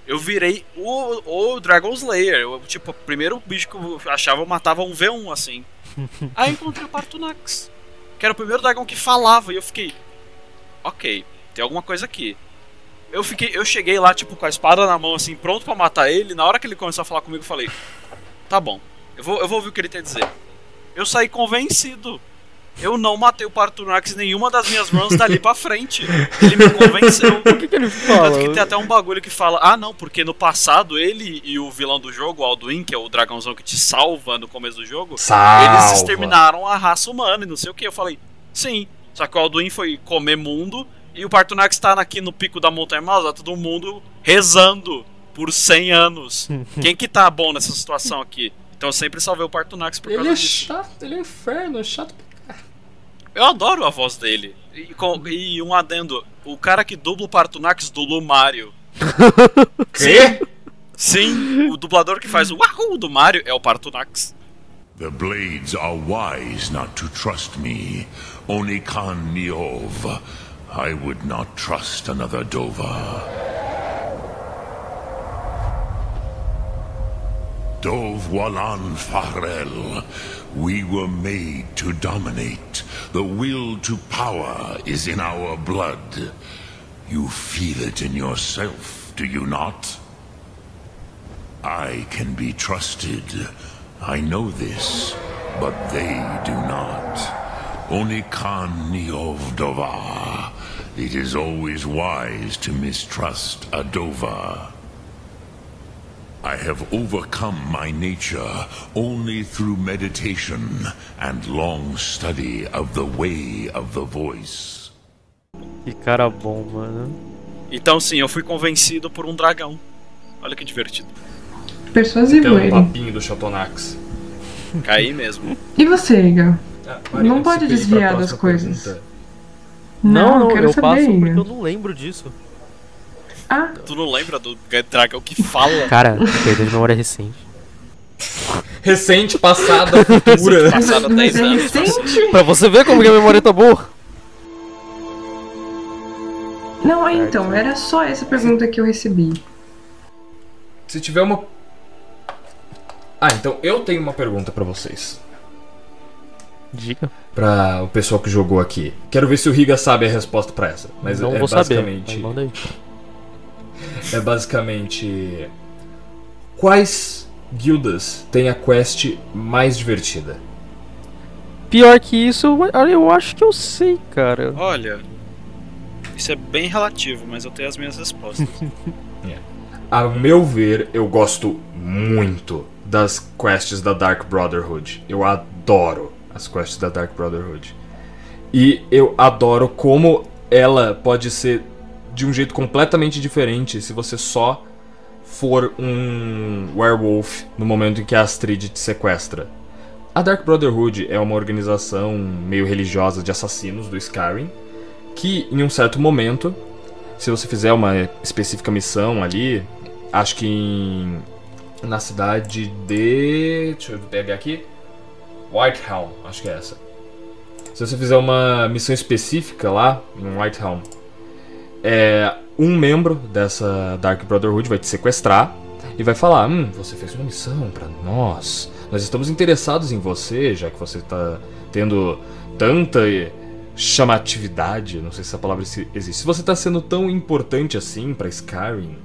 [SPEAKER 5] eu virei o, o Dragon Slayer. Eu, tipo, o primeiro bicho que eu achava eu matava um V1 assim. Aí encontrei o Partunax, que era o primeiro dragão que falava. E eu fiquei, ok, tem alguma coisa aqui. Eu fiquei, eu cheguei lá, tipo, com a espada na mão, assim, pronto pra matar ele. Na hora que ele começou a falar comigo, eu falei, tá bom, eu vou, eu vou ouvir o que ele tem a dizer. Eu saí convencido. Eu não matei o Partunax em nenhuma das minhas runs dali pra frente. Ele me convenceu.
[SPEAKER 4] O que, que ele fala?
[SPEAKER 5] Tanto que tem até um bagulho que fala: ah, não, porque no passado ele e o vilão do jogo, o Alduin, que é o dragãozão que te salva no começo do jogo,
[SPEAKER 2] Salva!
[SPEAKER 5] eles exterminaram a raça humana e não sei o que. Eu falei: sim, só que o Alduin foi comer mundo e o Partunax tá aqui no pico da montanha, tá todo mundo rezando por 100 anos. Quem que tá bom nessa situação aqui? Então eu sempre salvei o Partunax por
[SPEAKER 2] Ele
[SPEAKER 5] causa
[SPEAKER 2] é
[SPEAKER 5] disso.
[SPEAKER 2] chato, ele é inferno, é chato.
[SPEAKER 5] Eu adoro a voz dele. E, com- e um adendo: o cara que dubla o Partunax dublou Mario.
[SPEAKER 2] Quê?
[SPEAKER 5] Sim, o dublador que faz o Wahoo do Mario é o Partunax.
[SPEAKER 8] The blades are wise not to trust me. Only Khan Niov. I would not trust another Dova. Dov Walan Farel. We were made to dominate. The will to power is in our blood. You feel it in yourself, do you not? I can be trusted. I know this, but they do not. Only Khan Neov Dovar. It is always wise to mistrust a Dova. I have overcome my nature only through meditation and long study of the way of the voice.
[SPEAKER 4] Que cara bom, mano.
[SPEAKER 5] Então sim, eu fui convencido por um dragão. Olha que divertido.
[SPEAKER 3] Persuasivo
[SPEAKER 2] um
[SPEAKER 3] ele.
[SPEAKER 2] papinho do Chatonax.
[SPEAKER 5] Caí mesmo.
[SPEAKER 3] E você, Iga?
[SPEAKER 2] Ah,
[SPEAKER 3] Não pode desviar das coisas.
[SPEAKER 2] pergunta.
[SPEAKER 4] Não, não,
[SPEAKER 3] quero
[SPEAKER 4] eu
[SPEAKER 3] saber,
[SPEAKER 4] passo porque eu não lembro disso.
[SPEAKER 3] Ah,
[SPEAKER 5] Tu não lembra do dragão que fala?
[SPEAKER 4] Cara, perda de memória recente.
[SPEAKER 2] Recente, passada, futura.
[SPEAKER 5] Passado
[SPEAKER 3] mas
[SPEAKER 5] 10
[SPEAKER 3] é
[SPEAKER 5] anos.
[SPEAKER 3] recente?
[SPEAKER 4] Pra você ver como que a memória tá boa.
[SPEAKER 3] Não, é então, era só essa pergunta que eu recebi.
[SPEAKER 2] Se tiver uma. Ah, então eu tenho uma pergunta pra vocês.
[SPEAKER 4] Diga.
[SPEAKER 2] Pra o pessoal que jogou aqui. Quero ver se o Riga sabe a resposta pra essa. Mas
[SPEAKER 4] não
[SPEAKER 2] é
[SPEAKER 4] vou saber.
[SPEAKER 2] basicamente.
[SPEAKER 4] Manda aí.
[SPEAKER 2] É basicamente. Quais guildas têm a quest mais divertida?
[SPEAKER 4] Pior que isso, eu- eu acho que eu sei, cara.
[SPEAKER 5] Olha, isso é bem relativo, mas eu tenho as minhas respostas.
[SPEAKER 2] A meu ver, eu gosto muito das quests da Dark Brotherhood. Eu adoro as quests da Dark Brotherhood. E eu adoro como ela pode ser de um jeito completamente diferente se você só for um werewolf no momento em que a Astrid te sequestra. A Dark Brotherhood é uma organização meio religiosa de assassinos do Skyrim que em um certo momento, se você fizer uma específica missão ali, acho que em, na cidade de. Deixa eu pegar aqui. Whitehelm, acho que é essa. Se você fizer uma missão específica lá, em Whitehelm, é, um membro dessa Dark Brotherhood vai te sequestrar e vai falar: Hum, você fez uma missão pra nós. Nós estamos interessados em você, já que você tá tendo tanta chamatividade. Não sei se essa palavra existe. Se você tá sendo tão importante assim pra Skyrim,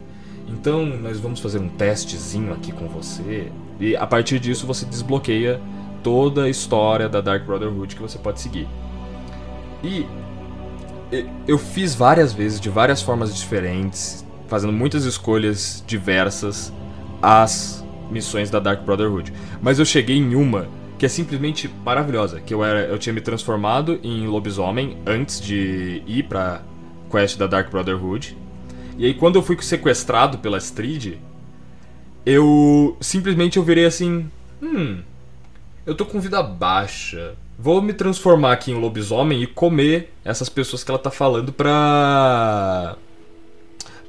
[SPEAKER 2] então nós vamos fazer um testezinho aqui com você. E a partir disso você desbloqueia toda a história da Dark Brotherhood que você pode seguir. E eu fiz várias vezes, de várias formas diferentes, fazendo muitas escolhas diversas, as missões da Dark Brotherhood. Mas eu cheguei em uma que é simplesmente maravilhosa, que eu era, eu tinha me transformado em lobisomem antes de ir pra quest da Dark Brotherhood. E aí quando eu fui sequestrado pela Strid, eu simplesmente eu virei assim, hum, eu tô com vida baixa. Vou me transformar aqui em lobisomem e comer essas pessoas que ela tá falando pra.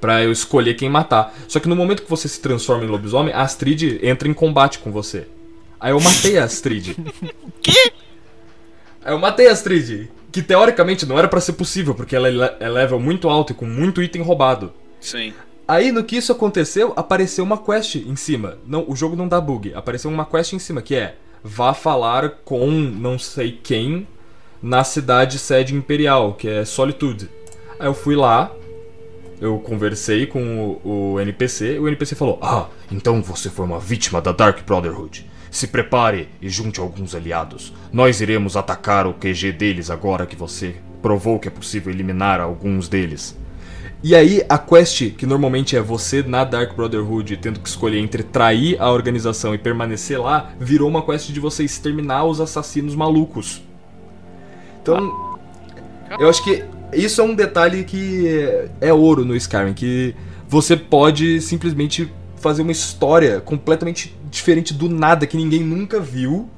[SPEAKER 2] pra eu escolher quem matar. Só que no momento que você se transforma em lobisomem, a Astrid entra em combate com você. Aí eu matei a Astrid.
[SPEAKER 5] Que?
[SPEAKER 2] Aí eu matei a Astrid. Que teoricamente não era pra ser possível, porque ela é é level muito alto e com muito item roubado.
[SPEAKER 5] Sim.
[SPEAKER 2] Aí no que isso aconteceu, apareceu uma quest em cima. Não, o jogo não dá bug. Apareceu uma quest em cima que é vá falar com não sei quem na cidade sede imperial, que é Solitude. Aí eu fui lá, eu conversei com o, o NPC, o NPC falou: "Ah, então você foi uma vítima da Dark Brotherhood. Se prepare e junte alguns aliados. Nós iremos atacar o QG deles agora que você provou que é possível eliminar alguns deles." E aí, a quest, que normalmente é você na Dark Brotherhood tendo que escolher entre trair a organização e permanecer lá, virou uma quest de você exterminar os assassinos malucos. Então, eu acho que isso é um detalhe que é ouro no Skyrim, que você pode simplesmente fazer uma história completamente diferente do nada que ninguém nunca viu.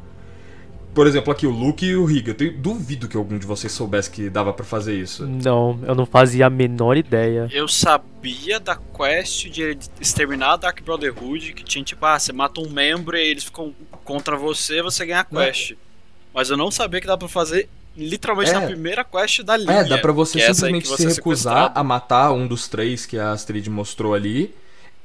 [SPEAKER 2] Por exemplo, aqui o Luke e o Riga. Eu duvido que algum de vocês soubesse que dava pra fazer isso.
[SPEAKER 4] Não, eu não fazia a menor ideia.
[SPEAKER 5] Eu sabia da quest de exterminar a Dark Brotherhood, que tinha tipo, ah, você mata um membro e eles ficam contra você, você ganha a quest. Mas eu não sabia que dá pra fazer literalmente
[SPEAKER 2] É.
[SPEAKER 5] na primeira quest da linha.
[SPEAKER 2] É, dá pra você
[SPEAKER 5] é
[SPEAKER 2] simplesmente
[SPEAKER 5] você
[SPEAKER 2] se
[SPEAKER 5] é
[SPEAKER 2] recusar a matar um dos três que a Astrid mostrou ali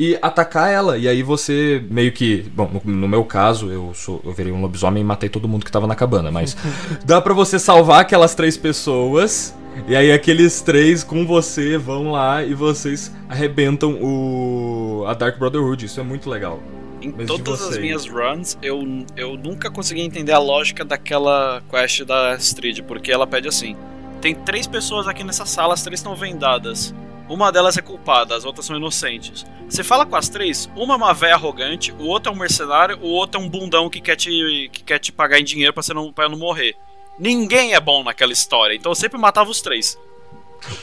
[SPEAKER 2] e atacar ela. E aí você meio que. Bom, no, no meu caso, eu sou eu virei um lobisomem e matei todo mundo que tava na cabana, mas dá pra você salvar aquelas três pessoas. E aí aqueles três com você vão lá e vocês arrebentam o a Dark Brotherhood. Isso é muito legal.
[SPEAKER 5] Em
[SPEAKER 2] Mas
[SPEAKER 5] todas as minhas runs, eu, eu nunca consegui entender a lógica daquela quest da Astrid, porque ela pede assim: tem três pessoas aqui nessa sala, as três estão vendadas. Uma delas é culpada, as outras são inocentes. Você fala com as três, uma é uma véia arrogante, o outro é um mercenário, o outro é um bundão que quer te, que quer te pagar em dinheiro pra, você não, pra não morrer. Ninguém é bom naquela história, então eu sempre matava os três.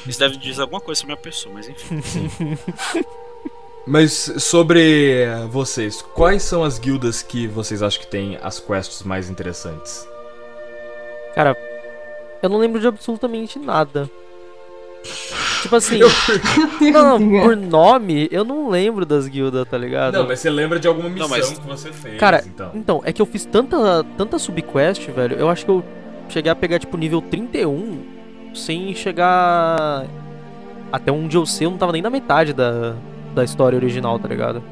[SPEAKER 5] Isso deve dizer alguma coisa sobre a minha pessoa, mas enfim.
[SPEAKER 2] Mas sobre eh, vocês, quais são as guildas que vocês acham que tem as quests mais interessantes?
[SPEAKER 4] Cara, eu não lembro de absolutamente nada. Tipo assim, não, não, por nome, eu não lembro das guildas, tá ligado?
[SPEAKER 2] Não, mas você lembra de alguma missão
[SPEAKER 5] mas-
[SPEAKER 2] que você fez,
[SPEAKER 4] Cara,
[SPEAKER 2] então.
[SPEAKER 4] Então, é que eu fiz tanta, tanta subquest, velho. Eu acho que eu cheguei a pegar, tipo, nível 31 sem chegar até onde eu sei. Eu não tava nem na metade da, da história original, tá ligado?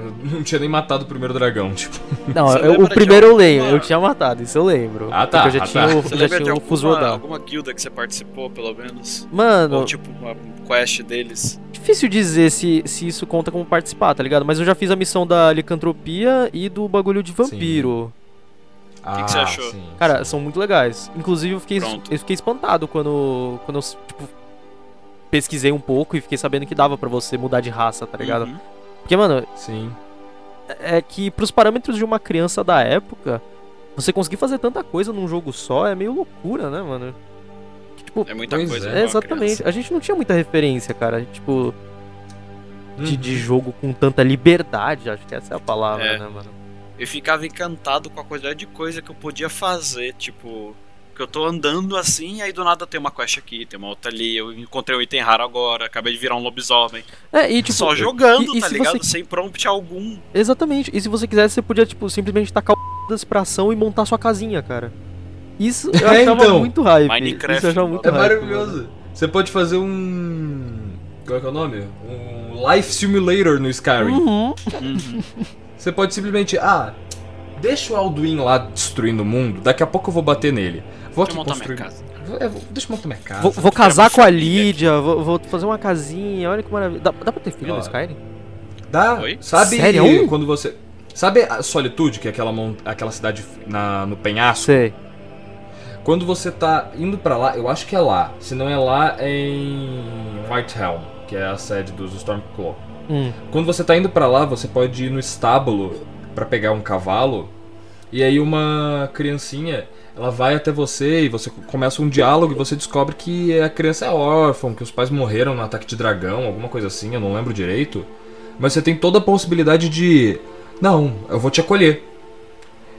[SPEAKER 2] Eu não tinha nem matado o primeiro dragão, tipo.
[SPEAKER 4] Não, eu- o primeiro eu lembro.
[SPEAKER 5] alguma-
[SPEAKER 4] Eu tinha matado, isso eu lembro.
[SPEAKER 2] Ah, tá,
[SPEAKER 4] Porque eu já
[SPEAKER 2] ah,
[SPEAKER 4] tinha,
[SPEAKER 2] tá.
[SPEAKER 4] o-
[SPEAKER 5] Você
[SPEAKER 4] já tinha o
[SPEAKER 5] alguma,
[SPEAKER 4] Fusrodão.
[SPEAKER 5] alguma guilda que você participou, pelo menos?
[SPEAKER 4] Mano,
[SPEAKER 5] Ou tipo, uma quest deles?
[SPEAKER 4] difícil dizer se, se isso conta como participar, tá ligado? Mas eu já fiz a missão da licantropia e do bagulho de vampiro.
[SPEAKER 2] Ah,
[SPEAKER 5] que você achou?
[SPEAKER 2] sim,
[SPEAKER 4] Cara,
[SPEAKER 2] sim.
[SPEAKER 4] são muito legais. Inclusive, eu fiquei,
[SPEAKER 5] Pronto.
[SPEAKER 4] eu fiquei espantado quando, quando eu, tipo, pesquisei um pouco e fiquei sabendo que dava pra você mudar de raça, tá ligado?
[SPEAKER 5] Uhum.
[SPEAKER 4] Porque, mano,
[SPEAKER 2] Sim.
[SPEAKER 4] é que pros parâmetros de uma criança da época, você conseguir fazer tanta coisa num jogo só é meio loucura, né, mano? Que, Tipo,
[SPEAKER 5] É muita coisa.
[SPEAKER 2] é.
[SPEAKER 4] é, exatamente.
[SPEAKER 5] criança.
[SPEAKER 4] A gente não tinha muita referência, cara. Tipo, de,
[SPEAKER 2] Uhum.
[SPEAKER 4] de jogo com tanta liberdade, acho que essa é a palavra,
[SPEAKER 5] É.
[SPEAKER 4] né, mano?
[SPEAKER 5] Eu ficava encantado com a quantidade de coisa que eu podia fazer, tipo. Eu tô andando assim, aí do nada tem uma quest aqui, tem uma outra ali, eu encontrei um item raro agora, acabei de virar um lobisomem.
[SPEAKER 4] É, e tipo.
[SPEAKER 5] Só jogando,
[SPEAKER 4] e- e
[SPEAKER 5] tá
[SPEAKER 4] se
[SPEAKER 5] ligado?
[SPEAKER 4] você-
[SPEAKER 5] Sem prompt algum.
[SPEAKER 4] Exatamente. E se você quisesse, você podia, tipo, simplesmente tacar o pra ação e montar sua casinha, cara. Isso eu
[SPEAKER 2] É,
[SPEAKER 4] achava
[SPEAKER 2] então.
[SPEAKER 4] muito hype.
[SPEAKER 5] Minecraft,
[SPEAKER 4] Isso eu achava muito
[SPEAKER 2] É
[SPEAKER 4] hype,
[SPEAKER 2] maravilhoso. Você pode fazer um. Qual é que é o nome? Um Life Simulator no Skyrim.
[SPEAKER 4] Uhum.
[SPEAKER 5] Uhum.
[SPEAKER 2] Você pode simplesmente. Ah, deixa o Alduin lá destruindo o mundo, daqui a pouco eu vou bater nele. Vou
[SPEAKER 5] Deixa
[SPEAKER 2] aqui
[SPEAKER 5] montar
[SPEAKER 2] construir.
[SPEAKER 5] minha casa.
[SPEAKER 2] É, vou- deixa eu montar minha casa.
[SPEAKER 4] Vou, vou casar com a Lídia, vou, vou fazer uma casinha, olha que maravilha. Dá, dá pra ter filho
[SPEAKER 2] Ó.
[SPEAKER 4] no Skyrim?
[SPEAKER 2] Dá?
[SPEAKER 5] Oi?
[SPEAKER 2] Sabe
[SPEAKER 4] Sério?
[SPEAKER 2] quando você. Sabe a Solitude, que é aquela, mon- aquela cidade na, no penhasco?
[SPEAKER 4] Sei.
[SPEAKER 2] Quando você tá indo pra lá, eu acho que é lá. Se não é lá, é em Whitehelm, que é a sede dos Stormclaw.
[SPEAKER 4] Hum.
[SPEAKER 2] Quando você tá indo pra lá, você pode ir no estábulo pra pegar um cavalo. E aí uma criancinha, ela vai até você e você começa um diálogo e você descobre que a criança é órfã, que os pais morreram no ataque de dragão, alguma coisa assim, eu não lembro direito. Mas você tem toda a possibilidade de, não, eu vou te acolher.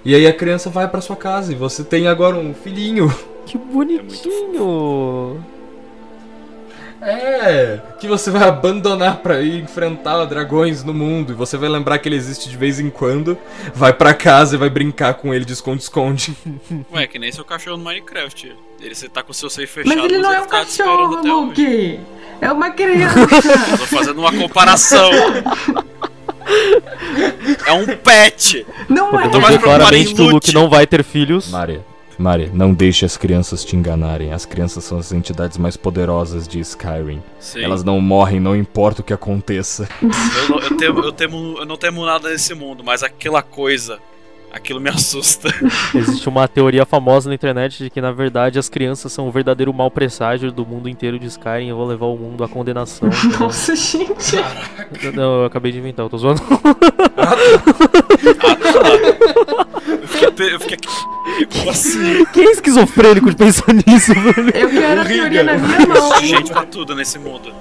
[SPEAKER 2] E aí a criança vai pra sua casa e você tem agora um filhinho.
[SPEAKER 4] Que bonitinho.
[SPEAKER 2] É, que você vai abandonar pra ir enfrentar dragões no mundo e você vai lembrar que ele existe de vez em quando, vai pra casa e vai brincar com ele de esconde-esconde.
[SPEAKER 5] Ué, que nem seu cachorro no Minecraft. Ele você tá com o seu safe fechado,
[SPEAKER 3] Mas ele não é um cachorro. Luke. É uma criança.
[SPEAKER 5] Eu tô fazendo uma comparação. é um pet.
[SPEAKER 3] não é.
[SPEAKER 5] tô
[SPEAKER 4] Podemos
[SPEAKER 5] mais preocupado em
[SPEAKER 4] que o. Luke não vai ter filhos.
[SPEAKER 2] Mari, Mari, não deixe as crianças te enganarem. As crianças são as entidades mais poderosas de Skyrim.
[SPEAKER 5] Sim.
[SPEAKER 2] Elas não morrem, não importa o que aconteça.
[SPEAKER 5] Eu, não- eu temo, eu, temo, eu não temo nada nesse mundo, mas aquela coisa, aquilo me assusta.
[SPEAKER 4] Existe uma teoria famosa na internet de que, na verdade, as crianças são o verdadeiro mau presságio do mundo inteiro de Skyrim e vão levar o mundo à condenação.
[SPEAKER 3] Nossa, gente.
[SPEAKER 4] Não, eu acabei de inventar, eu tô zoando.
[SPEAKER 5] Fiquei, eu fiquei como assim?
[SPEAKER 4] Quem é esquizofrênico de pensar nisso, velho?
[SPEAKER 3] Eu quero a teoria na minha mão.
[SPEAKER 5] Gente pra tudo nesse mundo.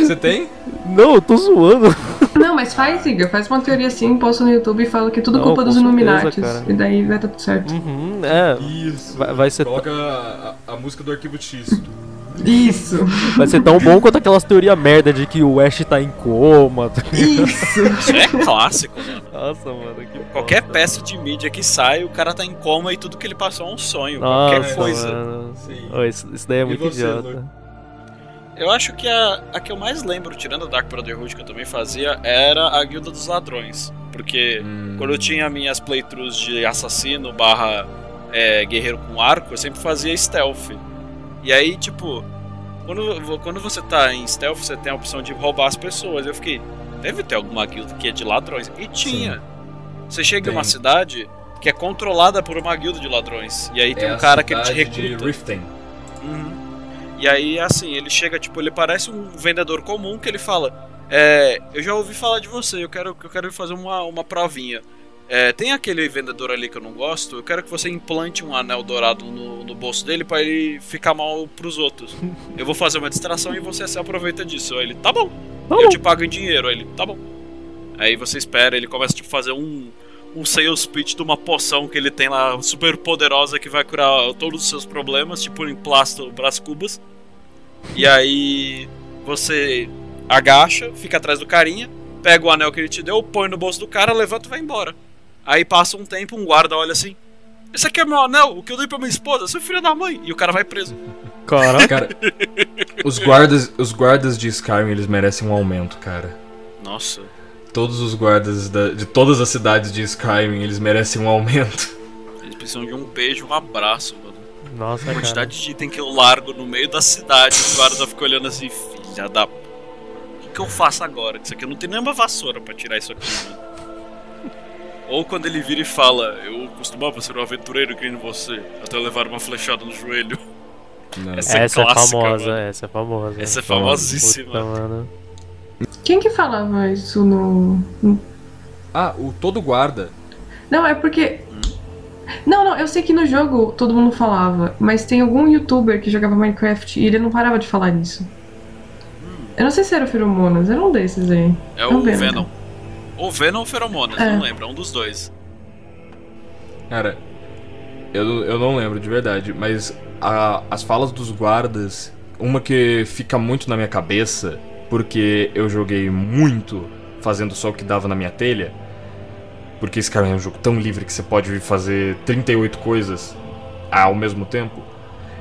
[SPEAKER 2] Você tem?
[SPEAKER 4] Não, eu tô zoando.
[SPEAKER 3] Não, mas faz, Iga. Faz uma teoria assim, posta no YouTube e fala que é tudo
[SPEAKER 4] Não,
[SPEAKER 3] culpa dos
[SPEAKER 4] cara.
[SPEAKER 3] E daí vai dar tudo certo.
[SPEAKER 4] Uhum, é.
[SPEAKER 2] Isso.
[SPEAKER 4] Vai, vai ser,
[SPEAKER 2] Coloca a, a- a música do arquivo X.
[SPEAKER 3] Isso.
[SPEAKER 4] vai ser tão bom quanto aquelas teorias merda de que o Ash tá em coma. tá
[SPEAKER 3] Isso.
[SPEAKER 5] Isso é clássico, mano.
[SPEAKER 4] Nossa, mano, que
[SPEAKER 5] Qualquer peça de mídia que sai, o cara tá em coma e tudo que ele passou é um sonho.
[SPEAKER 4] Nossa,
[SPEAKER 5] qualquer coisa.
[SPEAKER 4] mano.
[SPEAKER 2] Sim.
[SPEAKER 4] Ô, isso, isso daí é
[SPEAKER 2] E
[SPEAKER 4] muito
[SPEAKER 2] você,
[SPEAKER 4] idiota.
[SPEAKER 5] Eu acho que a, a que eu mais lembro, tirando a Dark Brotherhood que eu também fazia, era a Guilda dos Ladrões. Porque
[SPEAKER 2] Hum.
[SPEAKER 5] quando eu tinha minhas playthroughs de assassino barra é, guerreiro com arco, eu sempre fazia stealth. E aí, tipo, quando, quando você tá em stealth, você tem a opção de roubar as pessoas. Eu fiquei, deve ter alguma guilda que é de ladrões. E tinha. Você chega em uma
[SPEAKER 2] Tem.
[SPEAKER 5] cidade que é controlada por uma guilda de ladrões. E aí tem
[SPEAKER 2] É
[SPEAKER 5] um
[SPEAKER 2] a
[SPEAKER 5] cara que ele te
[SPEAKER 2] de
[SPEAKER 5] recruta.
[SPEAKER 2] Riften.
[SPEAKER 5] Uhum. E aí, assim, ele chega, tipo, ele parece um vendedor comum que ele fala: é, Eu já ouvi falar de você, eu quero, eu quero fazer uma, uma provinha. É, tem aquele vendedor ali que eu não gosto, eu quero que você implante um anel dourado no, no bolso dele pra ele ficar mal pros outros. Eu vou fazer uma distração e você se aproveita disso. Aí ele, tá bom,
[SPEAKER 4] Tá
[SPEAKER 5] eu
[SPEAKER 4] bom.
[SPEAKER 5] te pago em dinheiro. Aí ele, tá bom. Aí você espera, ele começa tipo, a fazer um, um sales pitch de uma poção que ele tem lá, super poderosa, que vai curar todos os seus problemas, tipo em plasto, Brás Cubas. E aí você agacha, fica atrás do carinha, pega o anel que ele te deu, põe no bolso do cara, levanta e vai embora. Aí passa um tempo, um guarda olha assim. Esse aqui é meu anel, o que eu dei pra minha esposa, seu filho da mãe. E o cara vai preso.
[SPEAKER 4] Caraca.
[SPEAKER 2] Cara, os guardas, os guardas de Skyrim, eles merecem um aumento, cara.
[SPEAKER 5] Nossa.
[SPEAKER 2] Todos os guardas da- de todas as cidades de Skyrim, eles merecem um aumento.
[SPEAKER 5] Eles precisam de um beijo, um abraço, mano.
[SPEAKER 4] Nossa,
[SPEAKER 5] A
[SPEAKER 4] cara.
[SPEAKER 5] quantidade de item que eu largo no meio da cidade, os guardas ficam olhando assim, filha da. O que, que eu faço agora? Isso aqui eu não tenho nenhuma vassoura pra tirar isso aqui, mano. Ou quando ele vira e fala, eu costumava ser um aventureiro que nem você, até eu levar uma flechada no joelho.
[SPEAKER 2] Não.
[SPEAKER 5] Essa,
[SPEAKER 4] Essa
[SPEAKER 5] é
[SPEAKER 4] é
[SPEAKER 5] clássica,
[SPEAKER 4] famosa,
[SPEAKER 5] mano.
[SPEAKER 4] essa é famosa.
[SPEAKER 5] Essa é
[SPEAKER 4] Puta,
[SPEAKER 5] famosíssima.
[SPEAKER 4] mano.
[SPEAKER 3] Quem que falava isso no.
[SPEAKER 2] Ah, o todo guarda.
[SPEAKER 3] Não, é porque. Não, não, eu sei que no jogo todo mundo falava, mas tem algum youtuber que jogava Minecraft e ele não parava de falar nisso. Eu não sei se era o Feromonas, era um desses aí.
[SPEAKER 5] É
[SPEAKER 3] Não
[SPEAKER 5] o
[SPEAKER 3] Venom.
[SPEAKER 5] Venom. Ou Venom ou Feromonas,
[SPEAKER 3] É.
[SPEAKER 5] não lembro, é um dos dois.
[SPEAKER 2] Cara, eu, eu não lembro de verdade, mas a- as falas dos guardas, uma que fica muito na minha cabeça, porque eu joguei muito fazendo só o que dava na minha telha, porque esse cara é um jogo tão livre que você pode fazer 38 coisas ao mesmo tempo.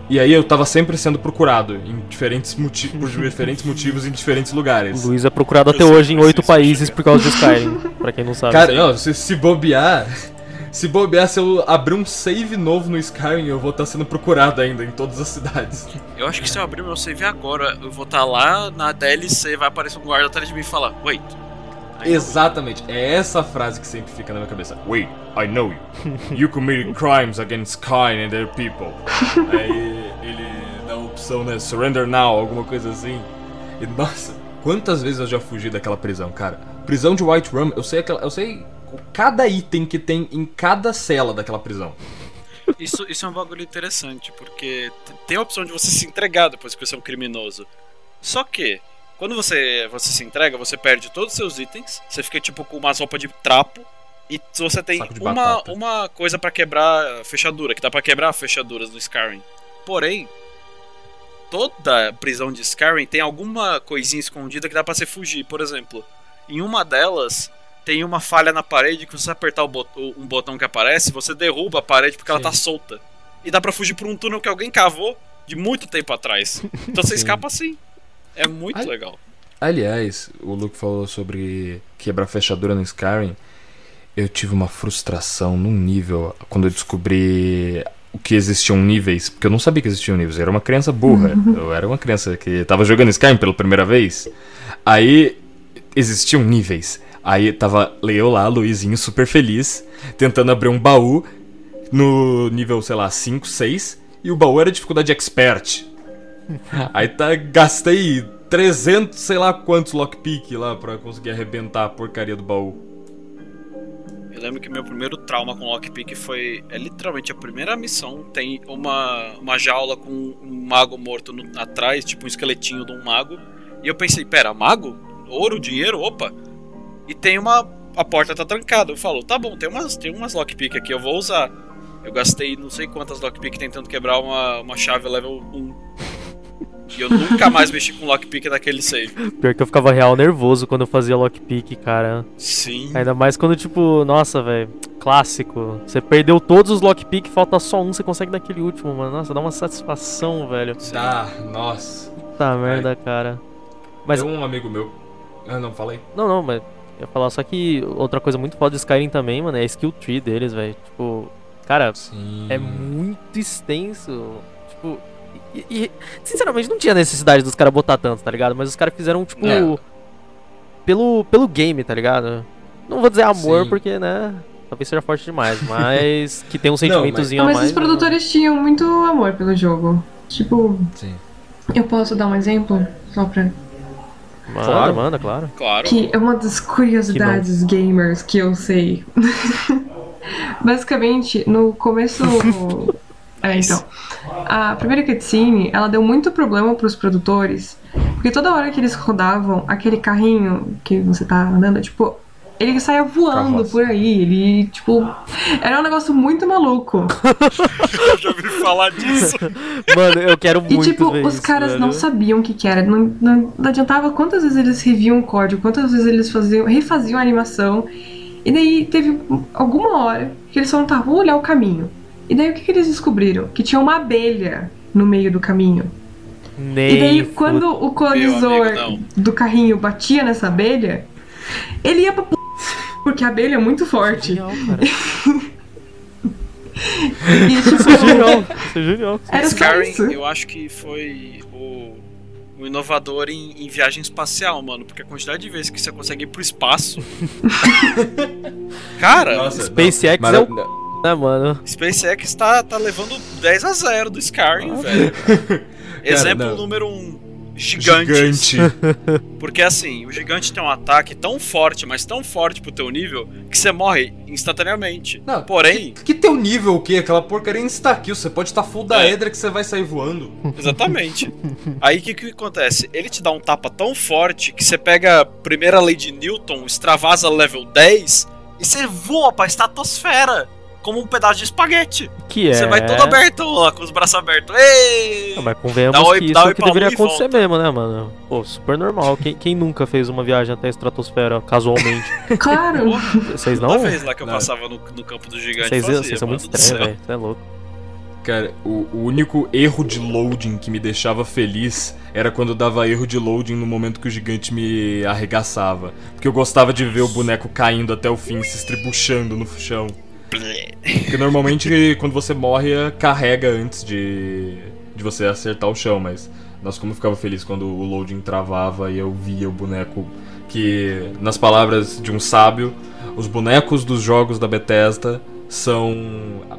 [SPEAKER 2] E aí eu tava sempre sendo procurado em diferentes por diferentes motivos em diferentes
[SPEAKER 4] O
[SPEAKER 2] lugares.
[SPEAKER 4] Luiz é procurado até hoje em oito países por causa de Skyrim, pra quem não sabe.
[SPEAKER 2] Cara, não, se, se bobear. Se bobear, se eu abrir um save novo no Skyrim, eu vou estar sendo procurado ainda em todas as cidades.
[SPEAKER 5] Eu acho que se eu abrir meu save agora, eu vou estar lá na DLC, vai aparecer um guarda atrás de mim e falar, wait.
[SPEAKER 2] Exatamente, é essa frase que sempre fica na minha cabeça. Wait, I know you. You committed crimes against Skyrim and their people. Aí ele dá a opção, né? Surrender now, alguma coisa assim. E nossa, quantas vezes eu já fugi daquela prisão, cara? Prisão de Whiterun, eu sei aquela, eu sei cada item que tem em cada cela daquela prisão.
[SPEAKER 5] Isso, isso é um bagulho interessante, porque tem a opção de você se entregar depois que você é um criminoso. Só que, quando você, você se entrega, você perde todos os seus itens, você fica tipo com umas roupas de trapo, e se você tem uma,
[SPEAKER 2] batata.
[SPEAKER 5] uma coisa pra quebrar fechadura, que dá pra quebrar fechaduras no Skyrim. Porém, toda prisão de Skyrim tem alguma coisinha escondida que dá pra você fugir. Por exemplo, em uma delas tem uma falha na parede que se você apertar o bot- um botão que aparece, você derruba a parede porque ela tá solta. E dá pra fugir por um túnel que alguém cavou de muito tempo atrás. Então você
[SPEAKER 2] Sim.
[SPEAKER 5] escapa assim. É muito
[SPEAKER 2] Ai.
[SPEAKER 5] legal.
[SPEAKER 2] Aliás, o Luke falou sobre quebrar fechadura no Skyrim. Eu tive uma frustração num nível quando eu descobri o que existiam níveis, porque eu não sabia que existiam níveis. Eu era uma criança burra. Eu era uma criança que tava jogando Skyrim pela primeira vez. Aí existiam níveis. Aí tava eu lá, Luizinho, super feliz, tentando abrir um baú no nível, sei lá, 5, 6, e o baú era dificuldade expert. Aí tá, gastei 300, sei lá quantos lockpick lá pra conseguir arrebentar a porcaria do baú.
[SPEAKER 5] Eu lembro que meu primeiro trauma com lockpick foi. É literalmente a primeira missão. Tem uma, uma jaula com um mago morto no- atrás, tipo um esqueletinho de um mago. E eu pensei, pera, mago? Ouro, dinheiro? Opa! E tem uma. A porta tá trancada. Eu falo, tá bom, tem umas, tem umas lockpick aqui, eu vou usar. Eu gastei não sei quantas lockpick tentando quebrar uma, uma chave level 1. E eu nunca mais mexi com lockpick naquele save.
[SPEAKER 4] Pior que eu ficava real nervoso quando eu fazia lockpick, cara.
[SPEAKER 5] Sim.
[SPEAKER 4] Ainda mais quando, tipo, nossa, velho, clássico. Você perdeu todos os lockpick, falta só um, você consegue naquele último, mano. Nossa, dá uma satisfação, velho.
[SPEAKER 2] Tá, nossa.
[SPEAKER 4] Puta merda, cara. Mas,
[SPEAKER 2] Tem um amigo meu. Ah, não, falei.
[SPEAKER 4] não, não, mas eu ia falar só que outra coisa muito foda de Skyrim também, mano, é a skill tree deles, velho. Tipo, cara,
[SPEAKER 2] Sim.
[SPEAKER 4] é muito extenso. Tipo, e, e, sinceramente não tinha necessidade dos caras botar tanto, tá ligado? Mas os caras fizeram, tipo,
[SPEAKER 2] É.
[SPEAKER 4] pelo, pelo game, tá ligado? Não vou dizer amor,
[SPEAKER 2] Sim.
[SPEAKER 4] porque, né? Talvez seja forte demais, mas que tem um sentimentozinho
[SPEAKER 3] Não,
[SPEAKER 4] a
[SPEAKER 3] mas
[SPEAKER 4] mais.
[SPEAKER 3] os produtores tinham muito amor pelo jogo. Tipo,
[SPEAKER 2] Sim.
[SPEAKER 3] eu posso dar um exemplo? Só pra.
[SPEAKER 4] né? Manda,
[SPEAKER 2] Claro.
[SPEAKER 4] manda, claro.
[SPEAKER 5] Claro.
[SPEAKER 3] Que é uma das curiosidades gamers que eu sei. Basicamente, no começo. é, então. A primeira cutscene, ela deu muito problema pros produtores. Porque toda hora que eles rodavam aquele carrinho que você tá andando, tipo. Ele saia voando
[SPEAKER 2] Carroça.
[SPEAKER 3] por aí. Ele, tipo. Era um negócio muito maluco.
[SPEAKER 5] Eu já ouvi falar disso.
[SPEAKER 4] Mano, eu quero
[SPEAKER 3] E
[SPEAKER 4] muito
[SPEAKER 3] tipo,
[SPEAKER 4] ver
[SPEAKER 3] os
[SPEAKER 4] isso,
[SPEAKER 3] caras não
[SPEAKER 4] velho.
[SPEAKER 3] sabiam o que, que era. Não, não, não adiantava quantas vezes eles reviam o código, quantas vezes eles faziam, refaziam a animação. E daí teve alguma hora que eles falaram, tá, vou olhar o caminho. E daí o que, que eles descobriram? Que tinha uma abelha no meio do caminho.
[SPEAKER 4] Nem
[SPEAKER 3] e daí quando o colisor
[SPEAKER 5] amigo,
[SPEAKER 3] do carrinho batia nessa abelha, ele ia pra p... porque a abelha é muito forte.
[SPEAKER 4] Genial, cara.
[SPEAKER 3] E tipo,
[SPEAKER 4] Isso é genial. Isso é genial.
[SPEAKER 3] era só
[SPEAKER 5] Skyrim,
[SPEAKER 3] isso.
[SPEAKER 5] eu acho que foi o, o inovador em, em viagem espacial, mano. Porque a quantidade de vezes que você consegue ir pro espaço. Cara,
[SPEAKER 2] Nossa,
[SPEAKER 4] SpaceX
[SPEAKER 2] não,
[SPEAKER 4] é o- Né, mano?
[SPEAKER 5] SpaceX tá, tá levando 10 a 0 do Skyrim, velho. Exemplo
[SPEAKER 2] não.
[SPEAKER 5] número 1. Um, gigantes.
[SPEAKER 2] Gigante.
[SPEAKER 5] Porque assim, o gigante tem um ataque tão forte, mas tão forte pro teu nível, que você morre instantaneamente.
[SPEAKER 2] Não,
[SPEAKER 5] Porém,
[SPEAKER 2] Que teu nível o quê? Aquela porcaria insta-kill. Você pode estar full da
[SPEAKER 5] É.
[SPEAKER 2] Edra que você vai sair voando.
[SPEAKER 5] Exatamente. Aí o que, que acontece? Ele te dá um tapa tão forte que você pega a primeira lei de Newton, extravasa level 10 e você voa pra estratosfera como um pedaço de espaguete.
[SPEAKER 4] Que é.
[SPEAKER 5] Você vai todo aberto lá, com os braços abertos. Ei!
[SPEAKER 4] Não, mas convenhamos
[SPEAKER 5] Dá oi-
[SPEAKER 4] que isso é o que deveria acontecer
[SPEAKER 5] volta.
[SPEAKER 4] mesmo, né, mano? Pô, super normal. Quem, quem nunca fez uma viagem até a estratosfera, casualmente?
[SPEAKER 3] Claro.
[SPEAKER 4] Vocês não?
[SPEAKER 5] vez lá que eu
[SPEAKER 2] Não.
[SPEAKER 5] passava no, no campo do gigante
[SPEAKER 4] Vocês
[SPEAKER 5] fazia,
[SPEAKER 4] vocês são muito estranhos, velho. Você é louco.
[SPEAKER 2] Cara, o, o único erro de loading que me deixava feliz era quando dava erro de loading no momento que o gigante me arregaçava. Porque eu gostava de ver o boneco caindo até o fim, se estribuchando no chão. Porque normalmente quando você morre, carrega antes de, de você acertar o chão, mas nossa, como eu ficava feliz quando o loading travava e eu via o boneco que, nas palavras de um sábio, os bonecos dos jogos da Bethesda são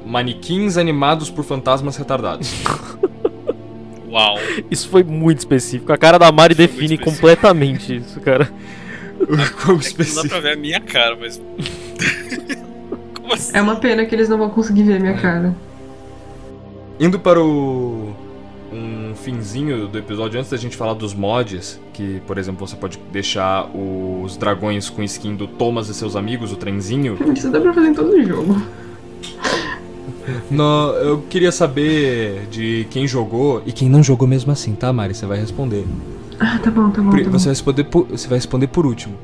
[SPEAKER 2] manequins animados por fantasmas retardados.
[SPEAKER 5] Uau.
[SPEAKER 4] Isso foi muito específico. A cara da Mari
[SPEAKER 5] muito
[SPEAKER 4] define
[SPEAKER 5] específico.
[SPEAKER 4] completamente isso, cara.
[SPEAKER 2] Como
[SPEAKER 5] É que não dá
[SPEAKER 2] específico.
[SPEAKER 5] pra ver a minha cara, mas.
[SPEAKER 3] É uma pena que eles não vão conseguir ver a minha cara.
[SPEAKER 2] Indo para o um finzinho do episódio antes da gente falar dos mods, que por exemplo você pode deixar os dragões com skin do Thomas e seus amigos, o trenzinho.
[SPEAKER 3] Isso dá pra fazer em todo jogo.
[SPEAKER 2] No, eu queria saber de quem jogou e quem não jogou mesmo assim, tá, Mari? Você vai responder.
[SPEAKER 3] Ah, tá bom, tá bom. Tá bom.
[SPEAKER 2] Você vai responder por, você vai responder por último.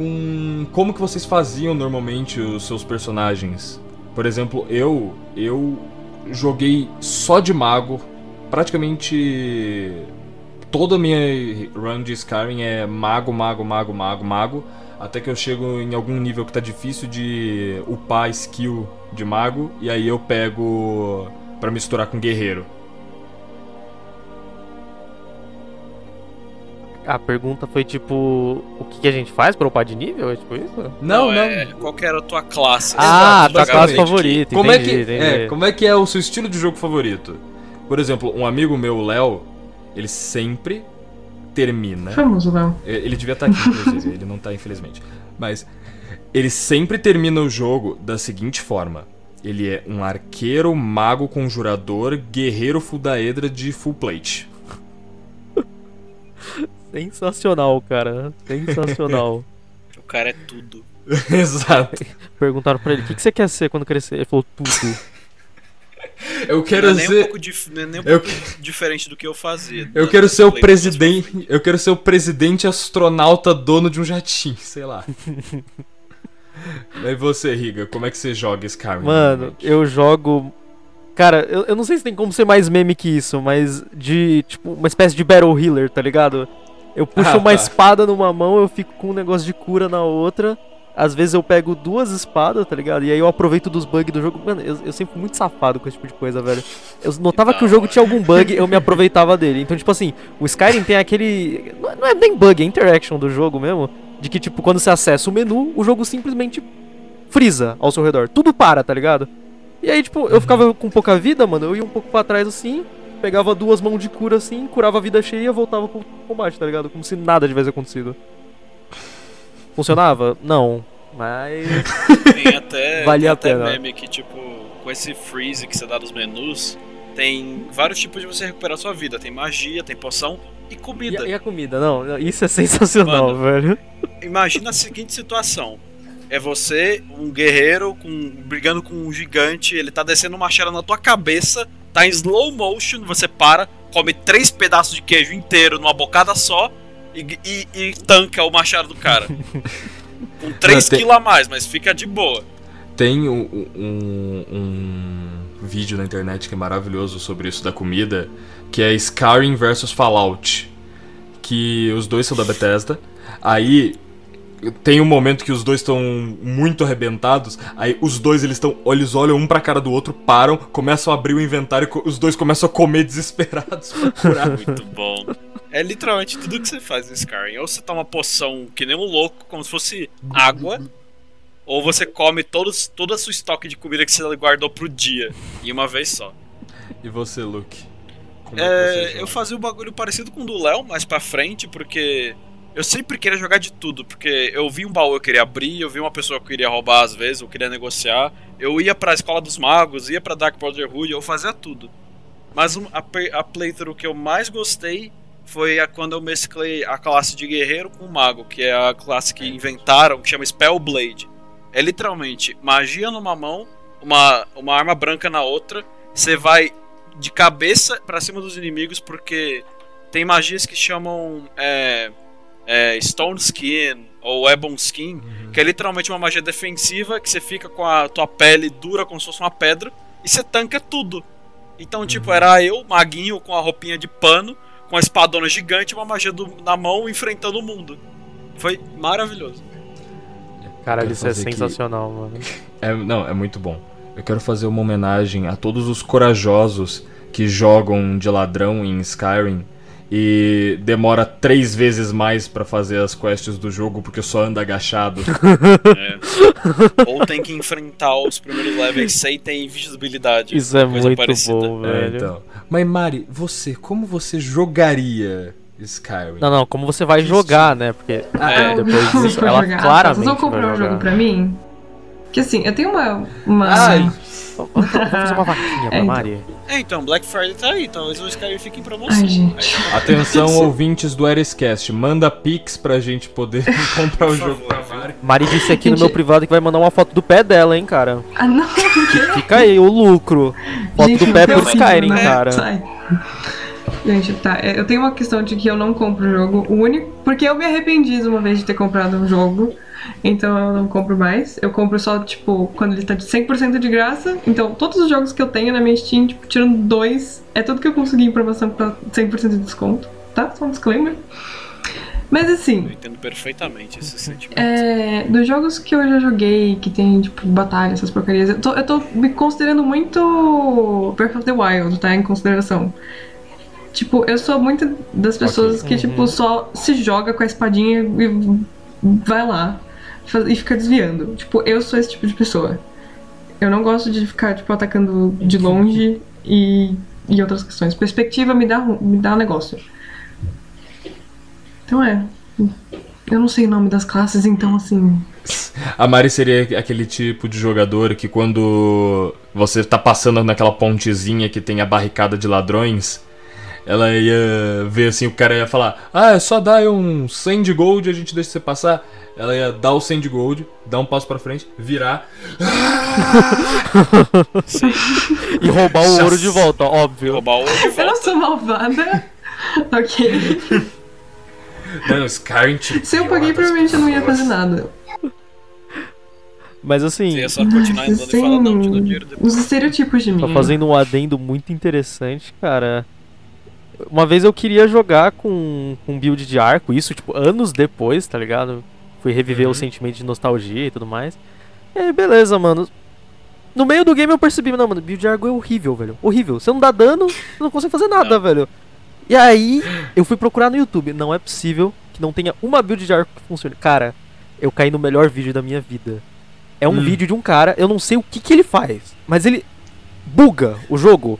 [SPEAKER 2] Com como que vocês faziam normalmente os seus personagens? Por exemplo, eu eu joguei só de mago, praticamente toda a minha run de Skyrim é mago, mago, mago, mago, mago, até que eu chego em algum nível que tá difícil de upar skill de mago e aí eu pego pra misturar com guerreiro.
[SPEAKER 4] A pergunta foi tipo: o que, que a gente faz pra upar de nível? É tipo isso?
[SPEAKER 2] Não, não.
[SPEAKER 5] É, qual que era a tua classe?
[SPEAKER 4] Ah,
[SPEAKER 2] Exato,
[SPEAKER 4] tua classe favorita.
[SPEAKER 2] Como é,
[SPEAKER 4] entendi,
[SPEAKER 2] que,
[SPEAKER 4] entendi.
[SPEAKER 2] é, como é que é o seu estilo de jogo favorito? Por exemplo, um amigo meu, o Léo, ele sempre termina.
[SPEAKER 3] Famoso, Léo.
[SPEAKER 2] É, Ele devia estar aqui, inclusive, ele não tá, infelizmente. Mas ele sempre termina o jogo da seguinte forma. Ele é um arqueiro, mago, conjurador, guerreiro fudaedra de full plate.
[SPEAKER 4] Sensacional, cara. Sensacional.
[SPEAKER 5] O cara é tudo.
[SPEAKER 2] Exato.
[SPEAKER 4] Perguntaram pra ele, o que, que você quer ser quando crescer? Ele falou, tudo.
[SPEAKER 2] Eu quero
[SPEAKER 5] não é nem um
[SPEAKER 2] ser.
[SPEAKER 5] pouco, dif- não é nem um
[SPEAKER 2] Eu-
[SPEAKER 5] pouco diferente do que eu fazia.
[SPEAKER 2] Eu quero ser o presidente. Eu quero ser o presidente astronauta dono de um jatinho, sei lá. Mas você, Riga, como é que você joga Skyrim?
[SPEAKER 4] Mano, eu jogo. Cara, eu, eu não sei se tem como ser mais meme que isso, mas de, tipo, uma espécie de Battle Healer, tá ligado? Eu puxo
[SPEAKER 2] Ah,
[SPEAKER 4] uma
[SPEAKER 2] tá.
[SPEAKER 4] espada numa mão, eu fico com um negócio de cura na outra. Às vezes eu pego duas espadas, tá ligado? E aí eu aproveito dos bugs do jogo. Mano, eu, eu sempre fui muito safado com esse tipo de coisa, velho. Eu notava que o jogo tinha algum bug, eu me aproveitava dele. Então, tipo assim, o Skyrim tem aquele. Não é- não é nem bug, é interaction do jogo mesmo. De que, tipo, quando você acessa o menu, o jogo simplesmente frisa ao seu redor. Tudo para, tá ligado? E aí, tipo, eu ficava com pouca vida, mano. Eu ia um pouco pra trás assim, pegava duas mãos de cura assim, curava a vida cheia e voltava pro combate, tá ligado? Como se nada tivesse acontecido. Funcionava? Não. Mas.
[SPEAKER 5] Tem até,
[SPEAKER 4] Valia
[SPEAKER 5] tem
[SPEAKER 4] a
[SPEAKER 5] até
[SPEAKER 4] pena.
[SPEAKER 5] meme que, tipo, com esse freeze que você dá nos menus, tem vários tipos de você recuperar sua vida. Tem magia, tem poção e
[SPEAKER 4] E,
[SPEAKER 5] comida.
[SPEAKER 4] a- e a comida? Não, não, isso é sensacional,
[SPEAKER 5] Mano.
[SPEAKER 4] velho.
[SPEAKER 5] Imagina a seguinte situação. É você, um guerreiro, com, brigando com um gigante, ele tá descendo uma machado na tua cabeça, tá em slow motion, você para, come três pedaços de queijo inteiro numa bocada só e, e- e tanca o machado do cara. Com 3
[SPEAKER 2] tem-
[SPEAKER 5] kg a mais, mas fica de boa.
[SPEAKER 2] Tem um, um, um vídeo na internet que é maravilhoso sobre isso da comida, que é Skyrim versus Fallout. Que os dois são da Bethesda. Aí tem um momento que os dois estão muito arrebentados. Aí os dois eles estão. Eles olham um pra cara do outro, param, começam a abrir o inventário e os dois começam a comer desesperados pra curar.
[SPEAKER 5] Muito bom. É literalmente tudo que você faz em Skyrim. Ou você toma poção que nem um louco, como se fosse água, ou você come todos, todo a sua estoque de comida que você guardou pro dia, em uma vez só.
[SPEAKER 2] e você, Luke? É
[SPEAKER 5] É,
[SPEAKER 2] você
[SPEAKER 5] eu fazia um bagulho parecido com o do Léo, mais pra frente, porque eu sempre queria jogar de tudo, porque eu vi um baú eu queria abrir, eu vi uma pessoa que eu queria roubar às vezes, eu queria negociar, eu ia pra escola dos magos, ia pra Dark Brotherhood, eu fazia tudo. Mas a, a playthrough que eu mais gostei foi a quando eu mesclei a classe de guerreiro com mago, que é a classe que inventaram, que chama Spellblade. É literalmente magia numa mão, uma, uma arma branca na outra, você vai de cabeça pra cima dos inimigos, porque tem magias que chamam é, é, Stone Skin ou Ebon Skin, que é literalmente uma magia defensiva que você fica com a tua pele dura como se fosse uma pedra e você tanca tudo. Então, tipo, era eu, maguinho, com a roupinha de pano, com a espadona gigante, uma magia do- na mão, enfrentando o mundo. Foi maravilhoso.
[SPEAKER 4] Cara, isso é sensacional, mano.
[SPEAKER 2] É, não, é muito bom. Eu quero fazer uma homenagem a todos os corajosos que jogam de ladrão em Skyrim e demora três vezes mais pra fazer as quests do jogo porque só anda agachado.
[SPEAKER 5] É. Ou tem que enfrentar os primeiros levels sem ter invisibilidade.
[SPEAKER 4] Isso é
[SPEAKER 5] coisa
[SPEAKER 4] muito
[SPEAKER 5] parecida.
[SPEAKER 4] bom,
[SPEAKER 2] É,
[SPEAKER 4] velho.
[SPEAKER 2] então. Mas Mari, você, como você jogaria Skyrim?
[SPEAKER 4] Não, não, como você vai jogar, né? Porque
[SPEAKER 5] É,
[SPEAKER 4] depois disso, ela
[SPEAKER 3] jogar.
[SPEAKER 4] claramente
[SPEAKER 3] Vocês vão
[SPEAKER 4] vai
[SPEAKER 3] comprar um jogo pra mim? Que assim, eu tenho uma. uma...
[SPEAKER 2] Ai,
[SPEAKER 4] Vamos fazer uma vaquinha pra
[SPEAKER 3] É, então.
[SPEAKER 4] Mari.
[SPEAKER 5] É, então, Black Friday tá aí, talvez o Skyrim fique em promoção.
[SPEAKER 3] Ai, gente.
[SPEAKER 2] atenção ouvintes do Erescast, manda pix pra gente poder comprar o jogo pra Mari.
[SPEAKER 4] Mari disse aqui no
[SPEAKER 3] Gente-
[SPEAKER 4] meu privado que vai mandar uma foto do pé dela, hein, cara.
[SPEAKER 3] Ah, não,
[SPEAKER 4] Fica aí o lucro. Foto
[SPEAKER 3] Gente,
[SPEAKER 4] do pé
[SPEAKER 3] tem
[SPEAKER 4] Skyrim,
[SPEAKER 3] né?
[SPEAKER 4] cara.
[SPEAKER 3] Sai. Gente, tá. é, Eu tenho uma questão de que eu não compro o jogo. O único. Porque eu me arrependi de uma vez de ter comprado um jogo. Então eu não compro mais. Eu compro só, tipo, quando ele tá de 100% de graça. Então todos os jogos que eu tenho na minha Steam, tipo, tirando dois, é tudo que eu consegui em promoção pra 100% de desconto. Tá? Só um disclaimer. Mas assim,
[SPEAKER 5] Eu entendo perfeitamente esse sentimento.
[SPEAKER 3] é, dos jogos que eu já joguei, que tem, tipo, batalha, essas porcarias, eu tô, eu tô me considerando muito Breath of the Wild, tá? Em consideração. Tipo, eu sou muito das pessoas que, tipo, só se joga com a espadinha e vai lá e fica desviando. Tipo, eu sou esse tipo de pessoa. Eu não gosto de ficar, tipo, atacando de longe e, e outras questões. Perspectiva me dá, me dá um negócio. Então é. Eu não sei o nome das classes, então assim.
[SPEAKER 2] A Mari seria aquele tipo de jogador que quando você tá passando naquela pontezinha que tem a barricada de ladrões, ela ia ver assim, o cara ia falar: Ah, é só dar um 100 de gold e a gente deixa você passar. Ela ia dar o 100 de gold, dar um passo pra frente, virar.
[SPEAKER 4] E roubar o ouro de volta, óbvio.
[SPEAKER 5] Roubar o ouro de
[SPEAKER 3] Eu não
[SPEAKER 5] volta.
[SPEAKER 3] sou malvada. ok.
[SPEAKER 2] Não, Skyrim te
[SPEAKER 3] Se eu paguei, provavelmente eu não ia fazer nada.
[SPEAKER 4] Mas assim,
[SPEAKER 5] Você ia só continuar andando e falar, não, te dou dinheiro
[SPEAKER 3] Os
[SPEAKER 5] depois.
[SPEAKER 3] estereotipos de mim.
[SPEAKER 4] Tá fazendo um adendo muito interessante, cara. Uma vez eu queria jogar com, com build de arco, isso, tipo, anos depois, tá ligado? Fui reviver
[SPEAKER 2] Uhum.
[SPEAKER 4] o sentimento de nostalgia e tudo mais. E aí, beleza, mano. No meio do game eu percebi, não, mano, build de arco é horrível, velho. Horrível. Você não dá dano, você não consegue fazer nada,
[SPEAKER 5] Não.
[SPEAKER 4] velho. E aí, eu fui procurar no YouTube. Não é possível que não tenha uma build de arco que funcione. Cara, eu caí no melhor vídeo da minha vida. É um
[SPEAKER 2] Hum.
[SPEAKER 4] vídeo de um cara, eu não sei o que, que ele faz, mas ele buga o jogo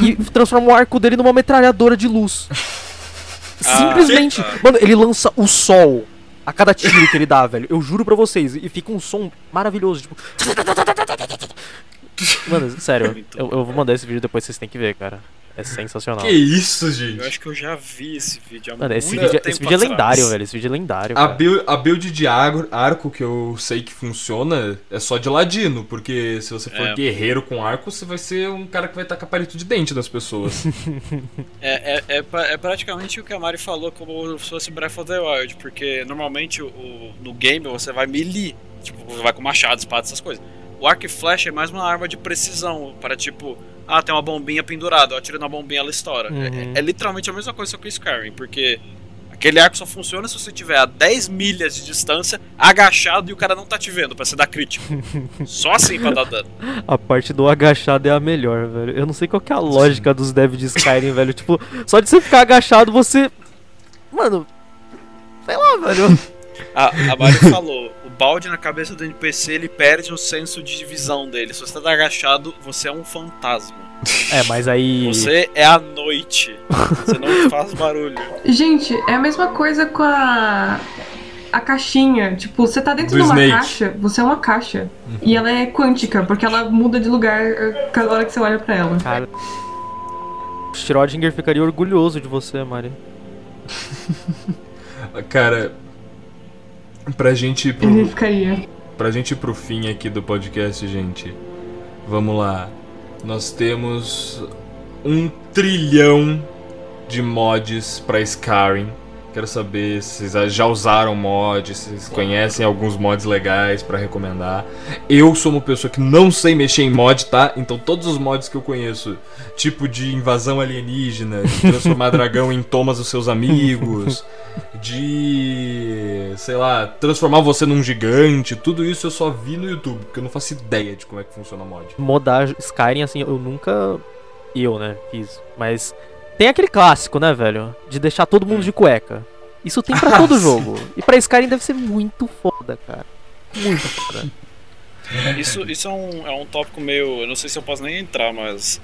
[SPEAKER 4] e transforma o arco dele numa metralhadora de luz. Simplesmente.
[SPEAKER 5] Ah.
[SPEAKER 4] Mano, ele lança o sol a cada tiro que ele dá, velho. Eu juro pra vocês. E fica um som maravilhoso, tipo. Mano, sério, eu, eu vou mandar esse vídeo depois, vocês têm que ver, cara. É sensacional.
[SPEAKER 2] Que isso,
[SPEAKER 5] Eu
[SPEAKER 2] gente?
[SPEAKER 5] acho que eu já vi esse vídeo há
[SPEAKER 4] Mano, esse vídeo, esse vídeo é
[SPEAKER 5] atrás.
[SPEAKER 4] lendário, velho. Esse vídeo é lendário.
[SPEAKER 2] A build, a build de ar- arco que eu sei que funciona é só de ladino, porque se você for
[SPEAKER 5] É.
[SPEAKER 2] guerreiro com arco, você vai ser um cara que vai tacar palito de dente das pessoas.
[SPEAKER 5] É, é, é, é praticamente o que a Mari falou como se fosse Breath of the Wild, porque normalmente o, o- no game você vai melee, tipo, você vai com machado, espada, essas coisas. O arco e flecha é mais uma arma de precisão, para tipo, ah, tem uma bombinha pendurada, eu atiro na bombinha ela estoura. É-
[SPEAKER 4] Uhum.
[SPEAKER 5] É, é literalmente a mesma coisa que o Skyrim, porque aquele arco só funciona se você tiver a 10 milhas de distância, agachado e o cara não tá te vendo, pra você dar crítico. só assim pra dar dano.
[SPEAKER 4] A parte do agachado é a melhor, velho. Eu não sei qual que é a lógica dos devs de Skyrim, velho. Tipo, só de você ficar agachado, você. Mano. Sei lá, velho.
[SPEAKER 5] A, a Mari falou, balde na cabeça do NPC ele perde o senso de visão dele. Se você tá agachado, você é um fantasma.
[SPEAKER 4] É, mas aí.
[SPEAKER 5] Você é a noite. Você não faz barulho.
[SPEAKER 3] Gente, é a mesma coisa com a. A caixinha. Tipo, você tá dentro
[SPEAKER 2] Do
[SPEAKER 3] de uma
[SPEAKER 2] Snake.
[SPEAKER 3] caixa, você é uma caixa. E ela é quântica, porque ela muda de lugar eh, cada hora que você olha pra ela.
[SPEAKER 4] Cara. Schrödinger ficaria orgulhoso de você, Mari.
[SPEAKER 2] cara, pra gente ir pro,
[SPEAKER 3] Ele ficaria.
[SPEAKER 2] pra gente ir pro fim aqui do podcast, gente, vamos lá. Nós temos um trilhão de mods pra Skyrim. Quero saber se vocês já usaram mods, se vocês conhecem alguns mods legais pra recomendar. Eu sou uma pessoa que não sei mexer em mod, tá? Então todos os mods que eu conheço, tipo de invasão alienígena, de transformar dragão em Thomas os seus amigos, de, sei lá, transformar você num gigante, tudo isso eu só vi no YouTube, porque eu não faço ideia de como é que funciona mod.
[SPEAKER 4] Modar Skyrim, assim, eu nunca. Eu, né, fiz. Mas. Tem aquele clássico, né, velho? De deixar todo mundo de cueca. Isso tem pra todo
[SPEAKER 2] sim.
[SPEAKER 4] jogo. E pra Skyrim deve ser muito foda, cara. Muito foda.
[SPEAKER 5] Isso, isso é, um, é um tópico meio. Eu não sei se eu posso nem entrar, mas.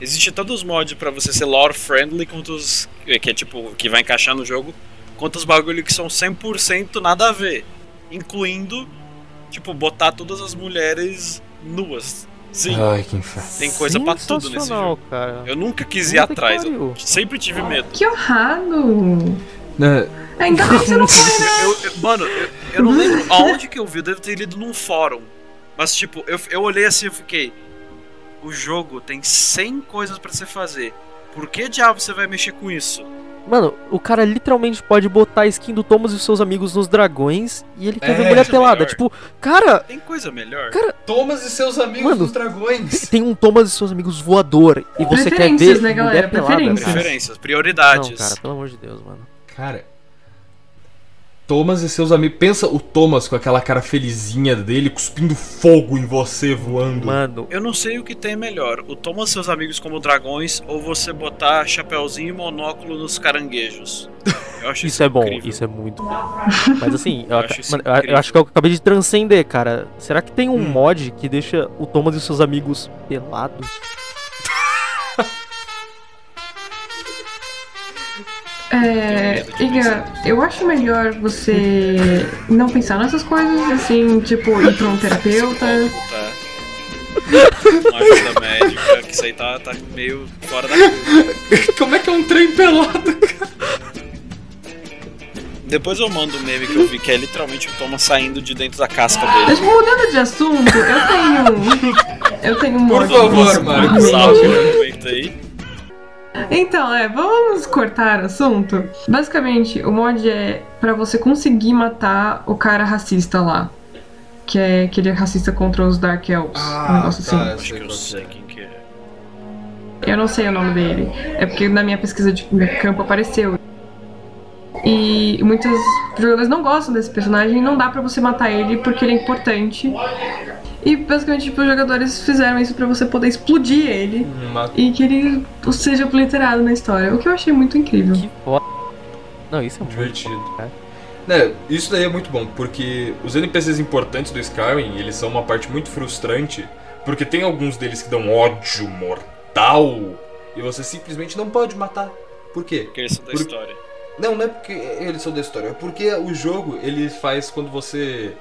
[SPEAKER 5] Existe tantos os mods pra você ser lore friendly quanto os. que é tipo, que vai encaixar no jogo, quanto os bagulho que são 100% nada a ver. Incluindo, tipo, botar todas as mulheres nuas. Sim,
[SPEAKER 2] Ai, que inferno.
[SPEAKER 5] tem coisa pra tudo nesse jogo.
[SPEAKER 4] cara.
[SPEAKER 5] Eu nunca quis ir atrás, eu sempre tive medo.
[SPEAKER 3] Que honrado!
[SPEAKER 2] Né,
[SPEAKER 3] Ainda bem que você não foi, né?
[SPEAKER 5] Eu, eu- mano, eu, eu não lembro aonde que eu vi, eu devo ter lido num fórum. Mas, tipo, eu, eu olhei assim e fiquei. O jogo tem 100 coisas pra você fazer. Por que diabo você vai mexer com isso?
[SPEAKER 4] Mano, o cara literalmente pode botar a skin do Thomas e os seus amigos nos dragões e ele quer
[SPEAKER 2] É,
[SPEAKER 4] ver mulher
[SPEAKER 5] é
[SPEAKER 4] pelada.
[SPEAKER 5] melhor.
[SPEAKER 4] Tipo, cara,
[SPEAKER 5] Tem coisa melhor?
[SPEAKER 2] Thomas e seus amigos
[SPEAKER 4] Mano,
[SPEAKER 2] dos dragões.
[SPEAKER 4] tem um Thomas e seus amigos voador e você quer ver
[SPEAKER 3] né, galera?
[SPEAKER 4] mulher pelada.
[SPEAKER 3] Preferências.
[SPEAKER 4] cara.
[SPEAKER 5] Preferências, prioridades.
[SPEAKER 4] Não, cara, pelo amor de Deus, mano.
[SPEAKER 2] Cara, Thomas e seus amigos. Pensa o Thomas com aquela cara felizinha dele, cuspindo fogo em você voando.
[SPEAKER 4] Mano,
[SPEAKER 5] Eu não sei o que tem melhor, o Thomas e seus amigos como dragões ou você botar chapéuzinho e monóculo nos caranguejos. Eu acho
[SPEAKER 4] isso é bom,
[SPEAKER 5] incrível.
[SPEAKER 4] isso é muito bom. Mas assim, eu,
[SPEAKER 5] Eu acho isso
[SPEAKER 4] mano, eu- acho que eu acabei de transcender, cara. Será que tem um
[SPEAKER 2] Hum.
[SPEAKER 4] mod que deixa o Thomas e os seus amigos pelados?
[SPEAKER 3] É, Iga, eu acho melhor você não pensar nessas coisas, assim, tipo, ir pra um terapeuta.
[SPEAKER 5] Tá. Uma ajuda médica, que isso aí tá, tá meio fora da curva.
[SPEAKER 2] Como é que é um trem pelado, cara?
[SPEAKER 5] Depois eu mando um meme que eu vi, que é literalmente o Thomas saindo de dentro da casca
[SPEAKER 3] Mas
[SPEAKER 5] dele.
[SPEAKER 3] mudando de assunto, eu tenho. Eu tenho um
[SPEAKER 2] Por favor. Mário,
[SPEAKER 5] Salve o aí.
[SPEAKER 3] Então, é, vamos cortar o assunto. Basicamente, o mod é pra você conseguir matar o cara racista lá. Que é aquele racista contra os Dark Elves. um negócio assim.
[SPEAKER 2] tá,
[SPEAKER 5] Acho que eu sei
[SPEAKER 2] é.
[SPEAKER 5] quem que é.
[SPEAKER 3] Eu não sei o nome dele. É porque na minha pesquisa de campo apareceu. E muitos jogadores não gostam desse personagem e não dá pra você matar ele porque ele é importante. E basicamente tipo, os jogadores fizeram isso pra você poder explodir ele
[SPEAKER 2] Uma-
[SPEAKER 3] e que ele seja obliterado na história. O que eu achei muito incrível.
[SPEAKER 4] Que foda. Não, isso é muito
[SPEAKER 2] Divertido.
[SPEAKER 4] cara.
[SPEAKER 2] Né, isso daí é muito bom, porque os NPCs importantes do Skyrim, eles são uma parte muito frustrante, porque tem alguns deles que dão ódio mortal e você simplesmente não pode matar. Por quê?
[SPEAKER 5] Porque eles são da
[SPEAKER 2] Por-
[SPEAKER 5] história.
[SPEAKER 2] Não, não é porque eles são da história, é porque o jogo ele faz quando você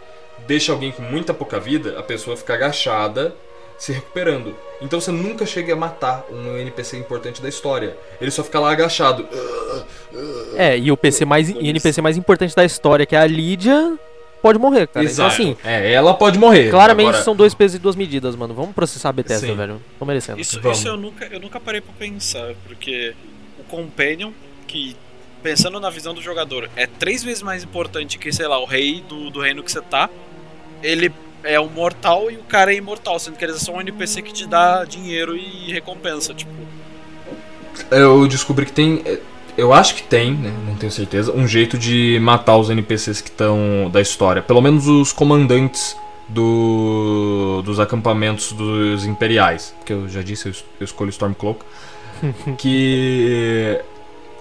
[SPEAKER 2] deixa alguém com muita pouca vida, a pessoa fica agachada, se recuperando. Então você nunca chega a matar um NPC importante da história. Ele só fica lá agachado.
[SPEAKER 4] É, e o PC mais, e NPC mais importante da história, que é a Lídia, pode morrer, cara.
[SPEAKER 2] Exato.
[SPEAKER 4] Então, assim,
[SPEAKER 2] É, ela pode morrer.
[SPEAKER 4] claramente
[SPEAKER 2] Agora-
[SPEAKER 4] são dois pesos e duas medidas, mano. Vamos processar a Bethesda,
[SPEAKER 2] Sim.
[SPEAKER 4] velho. Tô merecendo.
[SPEAKER 5] Isso,
[SPEAKER 2] Vamos.
[SPEAKER 5] isso eu, nunca, eu nunca parei pra pensar, porque o Companion, que pensando na visão do jogador, é três vezes mais importante que, sei lá, o rei do, do reino que você tá, ele é um mortal e o cara é imortal, sendo que eles são um NPC que te dá dinheiro e recompensa, tipo.
[SPEAKER 2] Eu descobri que tem. Eu acho que tem, né? Não tenho certeza. Um jeito de matar os NPCs que estão da história. Pelo menos os comandantes do, dos acampamentos dos imperiais. Que eu já disse, eu, eu escolho Stormcloak. que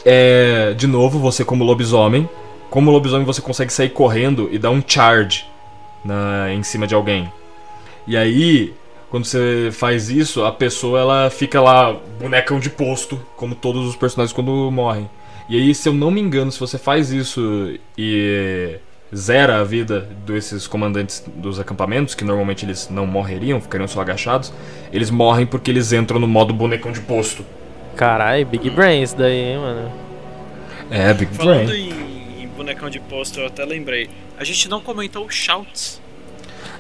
[SPEAKER 2] é. De novo, você como lobisomem. Como lobisomem você consegue sair correndo e dar um charge na, em cima de alguém. E aí, quando você faz isso, a pessoa ela fica lá, bonecão de posto, como todos os personagens quando morrem. E aí, se eu não me engano, se você faz isso e zera a vida desses comandantes dos acampamentos, que normalmente eles não morreriam, ficariam só agachados, eles morrem porque eles entram no modo bonecão de posto.
[SPEAKER 4] Caralho, Big Brain isso daí, hein, mano.
[SPEAKER 2] É, Big
[SPEAKER 5] Falando
[SPEAKER 2] Brain.
[SPEAKER 5] em, em bonecão de posto, eu até lembrei. A gente não comentou o Shouts.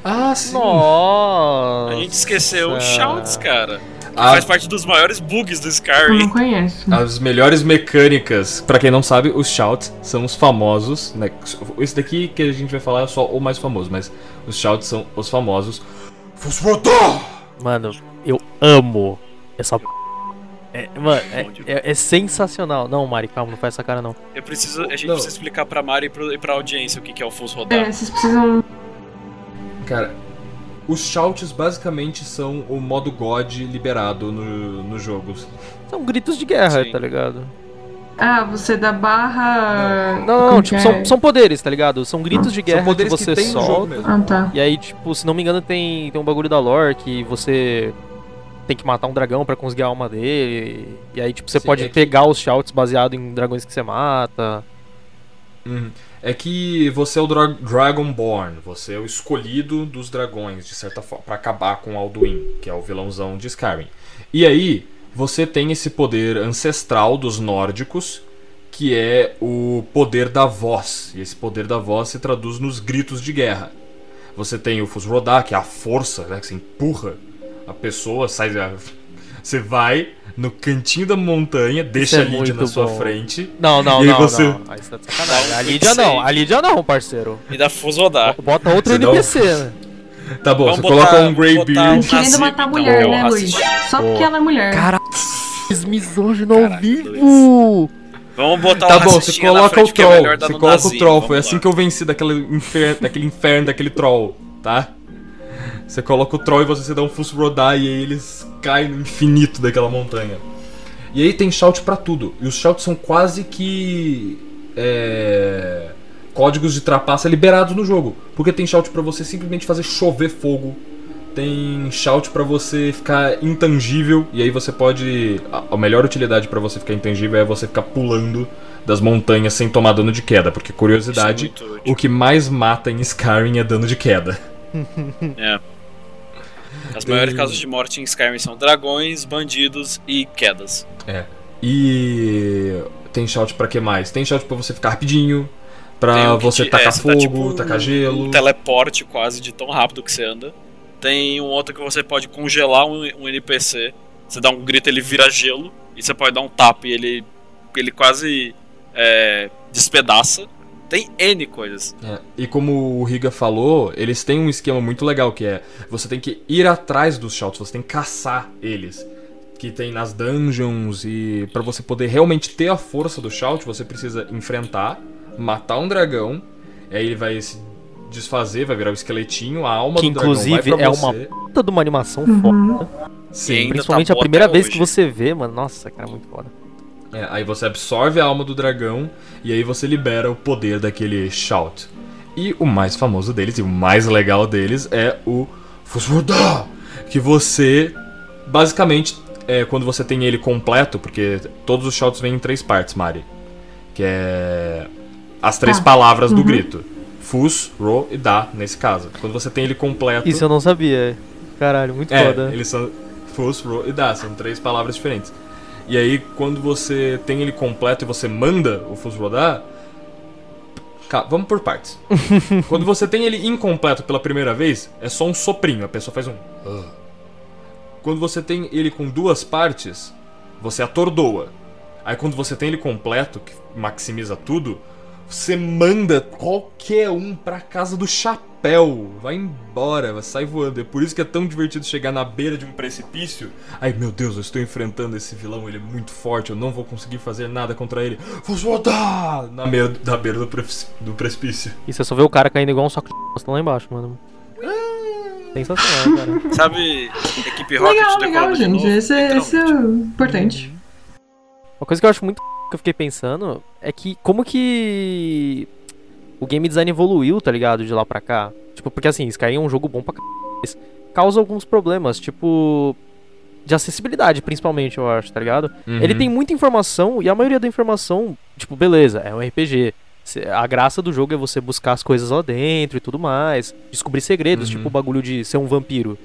[SPEAKER 2] Ah, sim.
[SPEAKER 4] Nossa.
[SPEAKER 5] A gente esqueceu o Shouts, cara.
[SPEAKER 2] Ah.
[SPEAKER 5] faz parte dos maiores bugs do
[SPEAKER 3] Eu
[SPEAKER 5] Skyrim.
[SPEAKER 3] não conheço.
[SPEAKER 2] As melhores mecânicas, pra quem não sabe, os shouts são os famosos, né? Esse daqui que a gente vai falar é só o mais famoso, mas os shouts são os famosos. Fosfodor!
[SPEAKER 4] Mano, eu amo essa p. É, mano, é, é- é sensacional. Não, Mari, calma, não faz essa cara não.
[SPEAKER 5] Eu preciso, a gente
[SPEAKER 2] Não.
[SPEAKER 5] precisa explicar pra Mari e pro- e pra audiência o que que é o Fus Rodar.
[SPEAKER 3] É, vocês precisam.
[SPEAKER 2] Cara, os shouts basicamente são o modo God liberado no, no jogo.
[SPEAKER 4] São gritos de guerra,
[SPEAKER 5] Sim.
[SPEAKER 4] tá ligado?
[SPEAKER 3] Ah, você dá barra.
[SPEAKER 4] Não, não,
[SPEAKER 3] como
[SPEAKER 4] tipo,
[SPEAKER 3] que
[SPEAKER 4] são,
[SPEAKER 3] é?
[SPEAKER 4] são poderes, tá ligado? São gritos de guerra
[SPEAKER 2] são poderes
[SPEAKER 4] que você
[SPEAKER 2] tem no jogo
[SPEAKER 4] solta.
[SPEAKER 2] mesmo.
[SPEAKER 3] Ah, tá.
[SPEAKER 4] E aí, tipo, se não me engano, tem, tem um bagulho da lore que você tem que matar um dragão pra conseguir a alma dele. E aí, tipo, você
[SPEAKER 2] Sim,
[SPEAKER 4] pode
[SPEAKER 2] é que-
[SPEAKER 4] pegar os shouts baseado em dragões que você mata.
[SPEAKER 2] Uhum. É que você é o Dra Dragonborn, você é o escolhido dos dragões, de certa forma, pra acabar com Alduin, que é o vilãozão de Skyrim. E aí, você tem esse poder ancestral dos nórdicos, que é o poder da voz. E esse poder da voz se traduz nos gritos de guerra. Você tem o Fusrodar, que é a força, né, que você empurra a pessoa, sai da... Você vai no cantinho da montanha, deixa
[SPEAKER 4] é
[SPEAKER 2] a Lídia na sua
[SPEAKER 4] bom.
[SPEAKER 2] frente.
[SPEAKER 4] Não, não,
[SPEAKER 2] E aí
[SPEAKER 4] não,
[SPEAKER 2] você-
[SPEAKER 4] não. Aí você tá de sacanagem.
[SPEAKER 5] Dá
[SPEAKER 4] A Lídia não, a Lídia não, parceiro.
[SPEAKER 5] E da Fus Rodar.
[SPEAKER 4] Bota outro
[SPEAKER 2] Você dá um-
[SPEAKER 4] NPC, né?
[SPEAKER 2] Tá bom,
[SPEAKER 5] Vamos
[SPEAKER 2] você
[SPEAKER 5] botar-
[SPEAKER 2] coloca um
[SPEAKER 5] vamos
[SPEAKER 2] Grey
[SPEAKER 5] botar
[SPEAKER 2] Beard.
[SPEAKER 5] um-
[SPEAKER 3] Querendo matar a mulher,
[SPEAKER 5] é o
[SPEAKER 3] né, Luiz? Só porque
[SPEAKER 4] Boa.
[SPEAKER 3] ela é mulher.
[SPEAKER 4] Cara, misógino ao
[SPEAKER 5] Caralho,
[SPEAKER 4] vivo!
[SPEAKER 5] Vamos botar
[SPEAKER 2] Tá
[SPEAKER 5] o
[SPEAKER 2] bom, você
[SPEAKER 5] na
[SPEAKER 2] coloca o
[SPEAKER 5] frente, é
[SPEAKER 2] troll. Você coloca o
[SPEAKER 5] nazinho,
[SPEAKER 2] troll.
[SPEAKER 5] vamos
[SPEAKER 2] Foi assim que eu venci daquele inferno, daquele inferno, daquele troll, tá? Você coloca o troll e você dá um fuso rodar e aí eles caem no infinito daquela montanha. E aí tem shout pra tudo. E os shouts são quase que. É, códigos de trapaça liberados no jogo. Porque tem shout pra você simplesmente fazer chover fogo. Tem shout pra você ficar intangível. E aí você pode. A, melhor utilidade pra você ficar intangível é você ficar pulando das montanhas sem tomar dano de queda, porque curiosidade,
[SPEAKER 5] é
[SPEAKER 2] o que mais mata em Skyrim é dano de queda.
[SPEAKER 5] É. As
[SPEAKER 2] Tem-
[SPEAKER 5] maiores causas de morte em Skyrim são dragões, bandidos e quedas.
[SPEAKER 2] É. E tem shout pra que mais? Tem shout pra você ficar rapidinho,
[SPEAKER 5] que
[SPEAKER 2] você
[SPEAKER 5] te-
[SPEAKER 2] tacar
[SPEAKER 5] é, você
[SPEAKER 2] fogo,
[SPEAKER 5] dá, tipo,
[SPEAKER 2] tacar gelo.
[SPEAKER 5] Um teleporte quase de tão rápido que você anda. Tem um outro que você pode congelar um, um NPC. Você dá um grito, ele vira gelo. E você pode dar um tapa e ele, ele quase é, despedaça. Tem N coisas.
[SPEAKER 2] É, E como o Riga falou, eles têm um esquema muito legal que é você tem que ir atrás dos shouts, você tem que caçar eles. Que tem nas dungeons e pra você poder realmente ter a força do shout, você precisa enfrentar, matar um dragão, e aí ele vai se desfazer, vai virar o esqueletinho, a alma
[SPEAKER 4] Que
[SPEAKER 2] do dragão
[SPEAKER 4] inclusive
[SPEAKER 2] vai pra
[SPEAKER 4] é
[SPEAKER 2] você.
[SPEAKER 4] uma puta de uma animação
[SPEAKER 3] Uhum.
[SPEAKER 4] foda.
[SPEAKER 2] Sim.
[SPEAKER 5] ainda
[SPEAKER 4] Principalmente
[SPEAKER 5] tá
[SPEAKER 4] a primeira vez
[SPEAKER 5] hoje.
[SPEAKER 4] que você vê, mano. Nossa, cara, muito foda.
[SPEAKER 2] É, aí você absorve a alma do dragão e aí você libera o poder daquele shout. E o mais famoso deles e o mais legal deles é o Fuswordá, que você basicamente é quando você tem ele completo, porque todos os shouts vêm em três partes, Mari, que é as três
[SPEAKER 3] Tá.
[SPEAKER 2] palavras do
[SPEAKER 3] Uhum.
[SPEAKER 2] grito. Fus, Ro e Da, nesse caso. Quando você tem ele completo,
[SPEAKER 4] Isso eu não sabia. Caralho, muito
[SPEAKER 2] é,
[SPEAKER 4] foda.
[SPEAKER 2] eles são Fus, Ro e Da, são três palavras diferentes. E aí, quando você tem ele completo e você manda o Fus rodar. Ca- Vamos por partes. quando você tem ele incompleto pela primeira vez, é só um soprinho, a pessoa faz um. "Ah". Quando você tem ele com duas partes, você atordoa. Aí quando você tem ele completo, que maximiza tudo, você manda qualquer um pra casa do chapéu. Vai embora, vai sai voando. É por isso que é tão divertido chegar na beira de um precipício. Ai meu Deus, eu estou enfrentando esse vilão, ele é muito forte, eu não vou conseguir fazer nada contra ele. Vou voltar na beira, na beira do, do precipício.
[SPEAKER 4] E você só vê o cara caindo igual um saco de bosta lá embaixo, mano. Sensacional, cara.
[SPEAKER 5] Sabe, equipe Rocket
[SPEAKER 3] Legal, legal,
[SPEAKER 5] de
[SPEAKER 3] gente. Esse, é- esse é
[SPEAKER 5] Literalmente.
[SPEAKER 3] importante.
[SPEAKER 4] Uma coisa que eu acho muito que eu fiquei pensando é que como que o game design evoluiu, tá ligado? De lá pra cá. Tipo, porque assim, Skyrim é um jogo bom pra c... mas causa alguns problemas, tipo. De acessibilidade, principalmente, eu acho, tá ligado? Ele
[SPEAKER 2] Uhum.
[SPEAKER 4] tem muita informação e a maioria da informação, tipo, beleza, é um RPG. A graça do jogo é você buscar as coisas lá dentro e tudo mais. Descobrir segredos,
[SPEAKER 2] Uhum.
[SPEAKER 4] tipo o bagulho de ser um vampiro.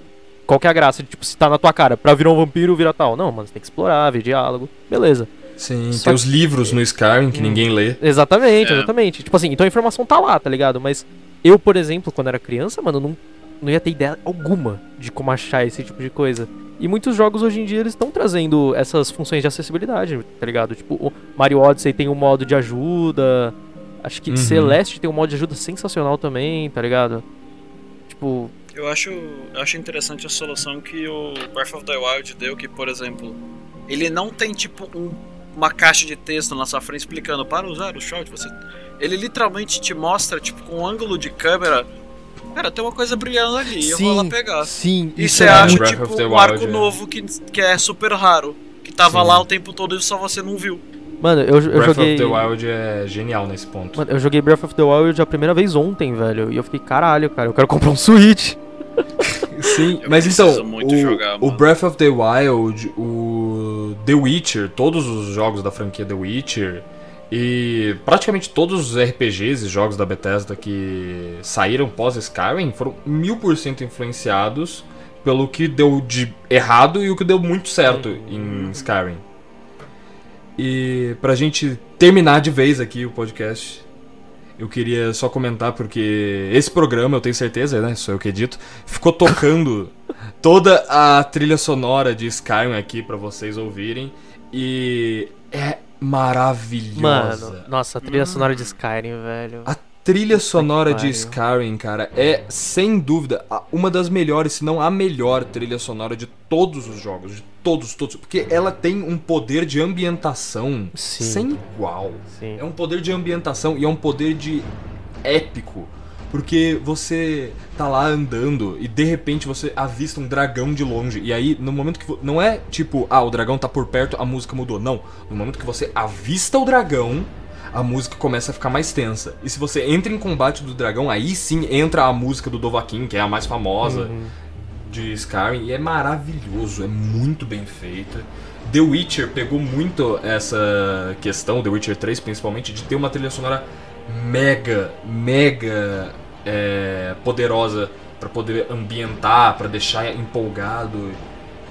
[SPEAKER 4] Qual que é a graça? de, Tipo, se tá na tua cara, pra virar um vampiro, vira tal. Não, mano, você tem que explorar, ver diálogo. Beleza.
[SPEAKER 2] Sim,
[SPEAKER 4] Só
[SPEAKER 2] tem
[SPEAKER 4] que-
[SPEAKER 2] os livros no Skyrim que
[SPEAKER 4] Hum.
[SPEAKER 2] ninguém lê.
[SPEAKER 4] Exatamente,
[SPEAKER 5] É.
[SPEAKER 4] exatamente. Tipo assim, então a informação tá lá, tá ligado? Mas eu, por exemplo, quando era criança, mano, não, não ia ter ideia alguma de como achar esse tipo de coisa. E muitos jogos hoje em dia eles estão trazendo essas funções de acessibilidade, tá ligado? Tipo, o Mario Odyssey tem um modo de ajuda. Acho que
[SPEAKER 2] Uhum.
[SPEAKER 4] Celeste tem um modo de ajuda sensacional também, tá ligado? Tipo,
[SPEAKER 5] Eu acho, eu acho interessante a solução que o Breath of the Wild deu, que, por exemplo, ele não tem tipo um- uma caixa de texto na sua frente explicando para usar o shot, você. Ele literalmente te mostra, tipo, com um ângulo de câmera. Cara, tem uma coisa brilhando ali, eu vou lá pegar.
[SPEAKER 4] Sim,
[SPEAKER 5] E
[SPEAKER 4] isso
[SPEAKER 5] você
[SPEAKER 4] é
[SPEAKER 5] acha,
[SPEAKER 2] Breath
[SPEAKER 5] tipo, um arco
[SPEAKER 2] Wild, é.
[SPEAKER 5] novo que, que é super raro. Que tava
[SPEAKER 2] Sim.
[SPEAKER 5] lá o tempo todo e só você não viu.
[SPEAKER 4] Mano, eu, eu
[SPEAKER 2] Breath
[SPEAKER 4] joguei.
[SPEAKER 2] of the Wild é genial nesse ponto.
[SPEAKER 4] Mano, eu joguei Breath of the Wild a primeira vez ontem, velho. E eu fiquei, caralho, cara, eu quero comprar um Switch.
[SPEAKER 2] Sim,
[SPEAKER 5] Eu
[SPEAKER 2] mas então, o,
[SPEAKER 5] jogar,
[SPEAKER 2] o. Breath of the Wild, o The Witcher, todos os jogos da franquia The Witcher e praticamente todos os RPGs e jogos da Bethesda que saíram pós Skyrim foram mil por cento influenciados pelo que deu de errado e o que deu muito certo em Skyrim. E pra gente terminar de vez aqui o podcast, eu queria só comentar porque esse programa, eu tenho certeza, né? Sou eu que edito, ficou tocando toda a trilha sonora de Skyrim aqui pra vocês ouvirem e é maravilhosa.
[SPEAKER 4] Mano, nossa, a trilha sonora de Skyrim, velho.
[SPEAKER 2] A trilha sonora de. Skyrim, cara, é sem dúvida uma das melhores, se não a melhor trilha sonora de todos os jogos, de todos, todos, porque ela tem um poder de ambientação
[SPEAKER 4] Sim.
[SPEAKER 2] sem igual.
[SPEAKER 4] Sim.
[SPEAKER 2] É um poder de ambientação e é um poder de épico. Porque você tá lá andando e de repente você avista um dragão de longe. E aí, no momento que. Não é tipo, ah, o dragão tá por perto, a música mudou. Não. No momento que você avista o dragão, a música começa a ficar mais tensa. E se você entra em combate do dragão, aí sim entra a música do Dovahkiin, que é a mais famosa
[SPEAKER 4] Uhum.
[SPEAKER 2] de Skyrim e é maravilhoso, é muito bem feita. The Witcher pegou muito essa questão, The Witcher 3 principalmente, de ter uma trilha sonora mega, mega é, poderosa para poder ambientar, para deixar empolgado.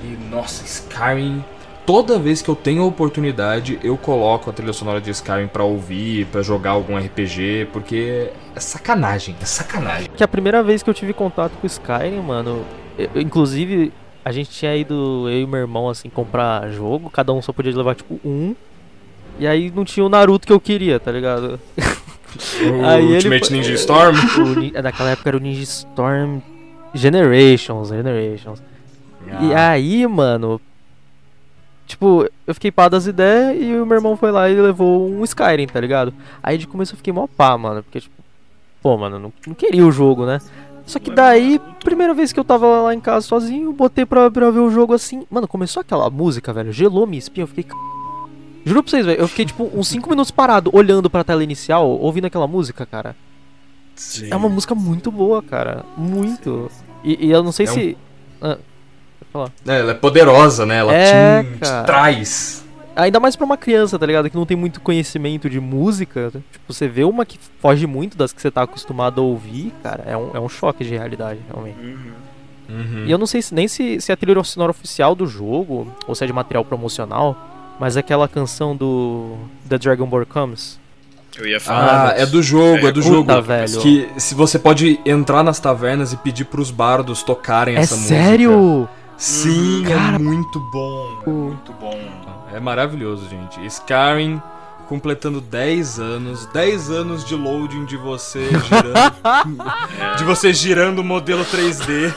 [SPEAKER 2] E nossa, Skyrim toda vez que eu tenho a oportunidade, eu coloco a trilha sonora de Skyrim pra ouvir, pra jogar algum RPG, porque é sacanagem, é sacanagem.
[SPEAKER 4] Que a primeira vez que eu tive contato com Skyrim, mano, eu- inclusive a gente tinha ido, eu e meu irmão, assim, comprar jogo, cada um só podia levar, tipo, um. E aí não tinha o Naruto que eu queria, tá ligado?
[SPEAKER 2] O
[SPEAKER 4] Aí ele
[SPEAKER 2] Ultimate
[SPEAKER 4] foi-
[SPEAKER 2] Ninja Storm.
[SPEAKER 4] O ni- naquela época era o Ninja Storm Generations, Generations. E
[SPEAKER 2] Ah,
[SPEAKER 4] aí, mano, tipo, eu fiquei pá das ideias e o meu irmão foi lá e levou um Skyrim, tá ligado? Aí de começo eu fiquei mó pá, mano, porque, tipo, pô, mano, não, não queria o jogo, né? Só que daí, primeira vez que eu tava lá em casa sozinho, botei pra, pra ver o jogo assim. Mano, começou aquela música, velho, gelou minha espinha, eu fiquei. Juro pra vocês, velho, eu fiquei tipo uns 5 minutos parado, olhando pra tela inicial, ouvindo aquela música, cara.
[SPEAKER 5] Sim.
[SPEAKER 4] É uma música muito boa, cara. Muito. E, e eu não sei
[SPEAKER 2] É um-
[SPEAKER 4] se. Ah,
[SPEAKER 2] é, ela é poderosa, né? Ela
[SPEAKER 4] É,
[SPEAKER 2] te, te traz.
[SPEAKER 4] Ainda mais pra uma criança, tá ligado? Que não tem muito conhecimento de música. Tipo, você vê uma que foge muito das que você tá acostumado a ouvir, cara, é um, é um choque de realidade, realmente.
[SPEAKER 5] Uhum.
[SPEAKER 2] Uhum.
[SPEAKER 4] E eu não sei se, nem se, se é a trilha sonora oficial do jogo, ou se é de material promocional, mas aquela canção do The Dragon Ball Comes.
[SPEAKER 5] Eu ia falar.
[SPEAKER 2] Ah, é do jogo, é do
[SPEAKER 5] É,
[SPEAKER 2] jogo.
[SPEAKER 4] puta, velho.
[SPEAKER 2] Que se você pode entrar nas tavernas e pedir pros bardos tocarem
[SPEAKER 4] É
[SPEAKER 2] essa música.
[SPEAKER 4] sério?
[SPEAKER 2] Sim,
[SPEAKER 4] Cara,
[SPEAKER 2] é muito bom. É muito bom. É maravilhoso, gente. Skyrim completando 10 anos, 10 anos de loading de você girando, de você girando o modelo 3D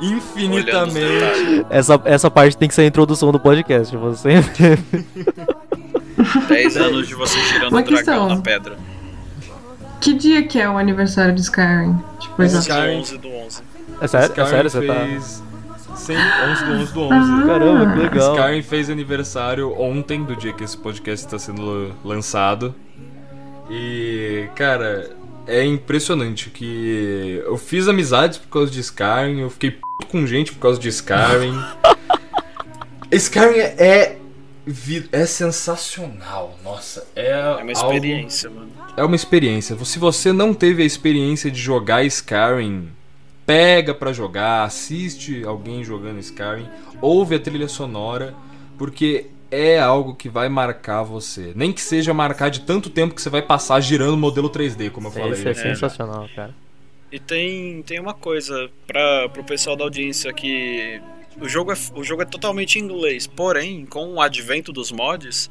[SPEAKER 2] infinitamente.
[SPEAKER 4] Essa, essa parte tem que ser a introdução do podcast, você.
[SPEAKER 5] 10 anos de você girando
[SPEAKER 3] Uma
[SPEAKER 5] o dragão
[SPEAKER 3] questão.
[SPEAKER 5] na pedra.
[SPEAKER 3] Que dia que é o aniversário de Skyrim? Tipo,
[SPEAKER 5] 11
[SPEAKER 3] exato.
[SPEAKER 5] do
[SPEAKER 2] Skyrim.
[SPEAKER 5] 11 do 11.
[SPEAKER 4] É sério? É
[SPEAKER 2] Skyrim
[SPEAKER 4] sério, você tá.
[SPEAKER 2] 100, 11 do 11 do 11.
[SPEAKER 3] Ah.
[SPEAKER 4] Caramba, que legal.
[SPEAKER 2] Skyrim fez aniversário ontem, do dia que esse podcast está sendo lançado. E, cara, é impressionante que eu fiz amizades por causa de Skyrim, eu fiquei puto com gente por causa de Skyrim. Skyrim é, vi- é sensacional, nossa. É,
[SPEAKER 5] É uma
[SPEAKER 2] algo-
[SPEAKER 5] experiência, mano.
[SPEAKER 2] é uma experiência. Se você não teve a experiência de jogar Skyrim, pega pra jogar, assiste alguém jogando Skyrim, ouve a trilha sonora, porque é algo que vai marcar você. Nem que seja marcar de tanto tempo que você vai passar girando o modelo 3D, como eu falei.
[SPEAKER 4] Esse é
[SPEAKER 2] né?
[SPEAKER 4] sensacional, cara.
[SPEAKER 5] E tem, tem uma coisa para pro pessoal da audiência que o jogo, é, o jogo é totalmente em inglês, porém, com o advento dos mods,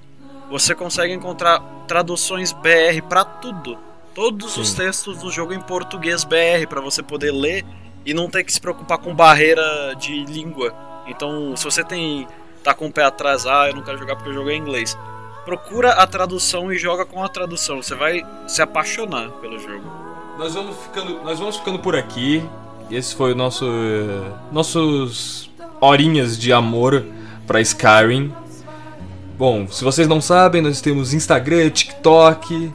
[SPEAKER 5] você consegue encontrar traduções BR pra tudo. Todos os
[SPEAKER 2] Sim.
[SPEAKER 5] textos do jogo em português BR pra você poder ler e não ter que se preocupar com barreira de língua. Então, se você tem tá com o pé atrás, ah, eu não quero jogar porque o jogo é em inglês. Procura a tradução e joga com a tradução. Você vai se apaixonar pelo jogo.
[SPEAKER 2] Nós vamos ficando, nós vamos ficando por aqui. Esse foi o nosso nossos horinhas de amor pra Skyrim. Bom, se vocês não sabem, nós temos Instagram, TikTok.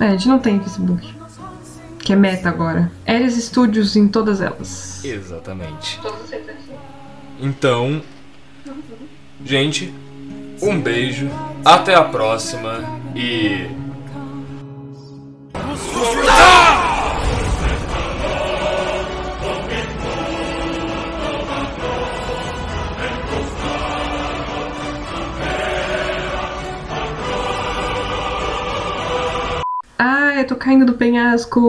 [SPEAKER 3] É, a gente não tem Facebook. Que é meta agora. Ares Studios em todas elas.
[SPEAKER 2] Exatamente. Então, gente, um beijo, até a próxima e
[SPEAKER 3] Ah, eu tô caindo do penhasco.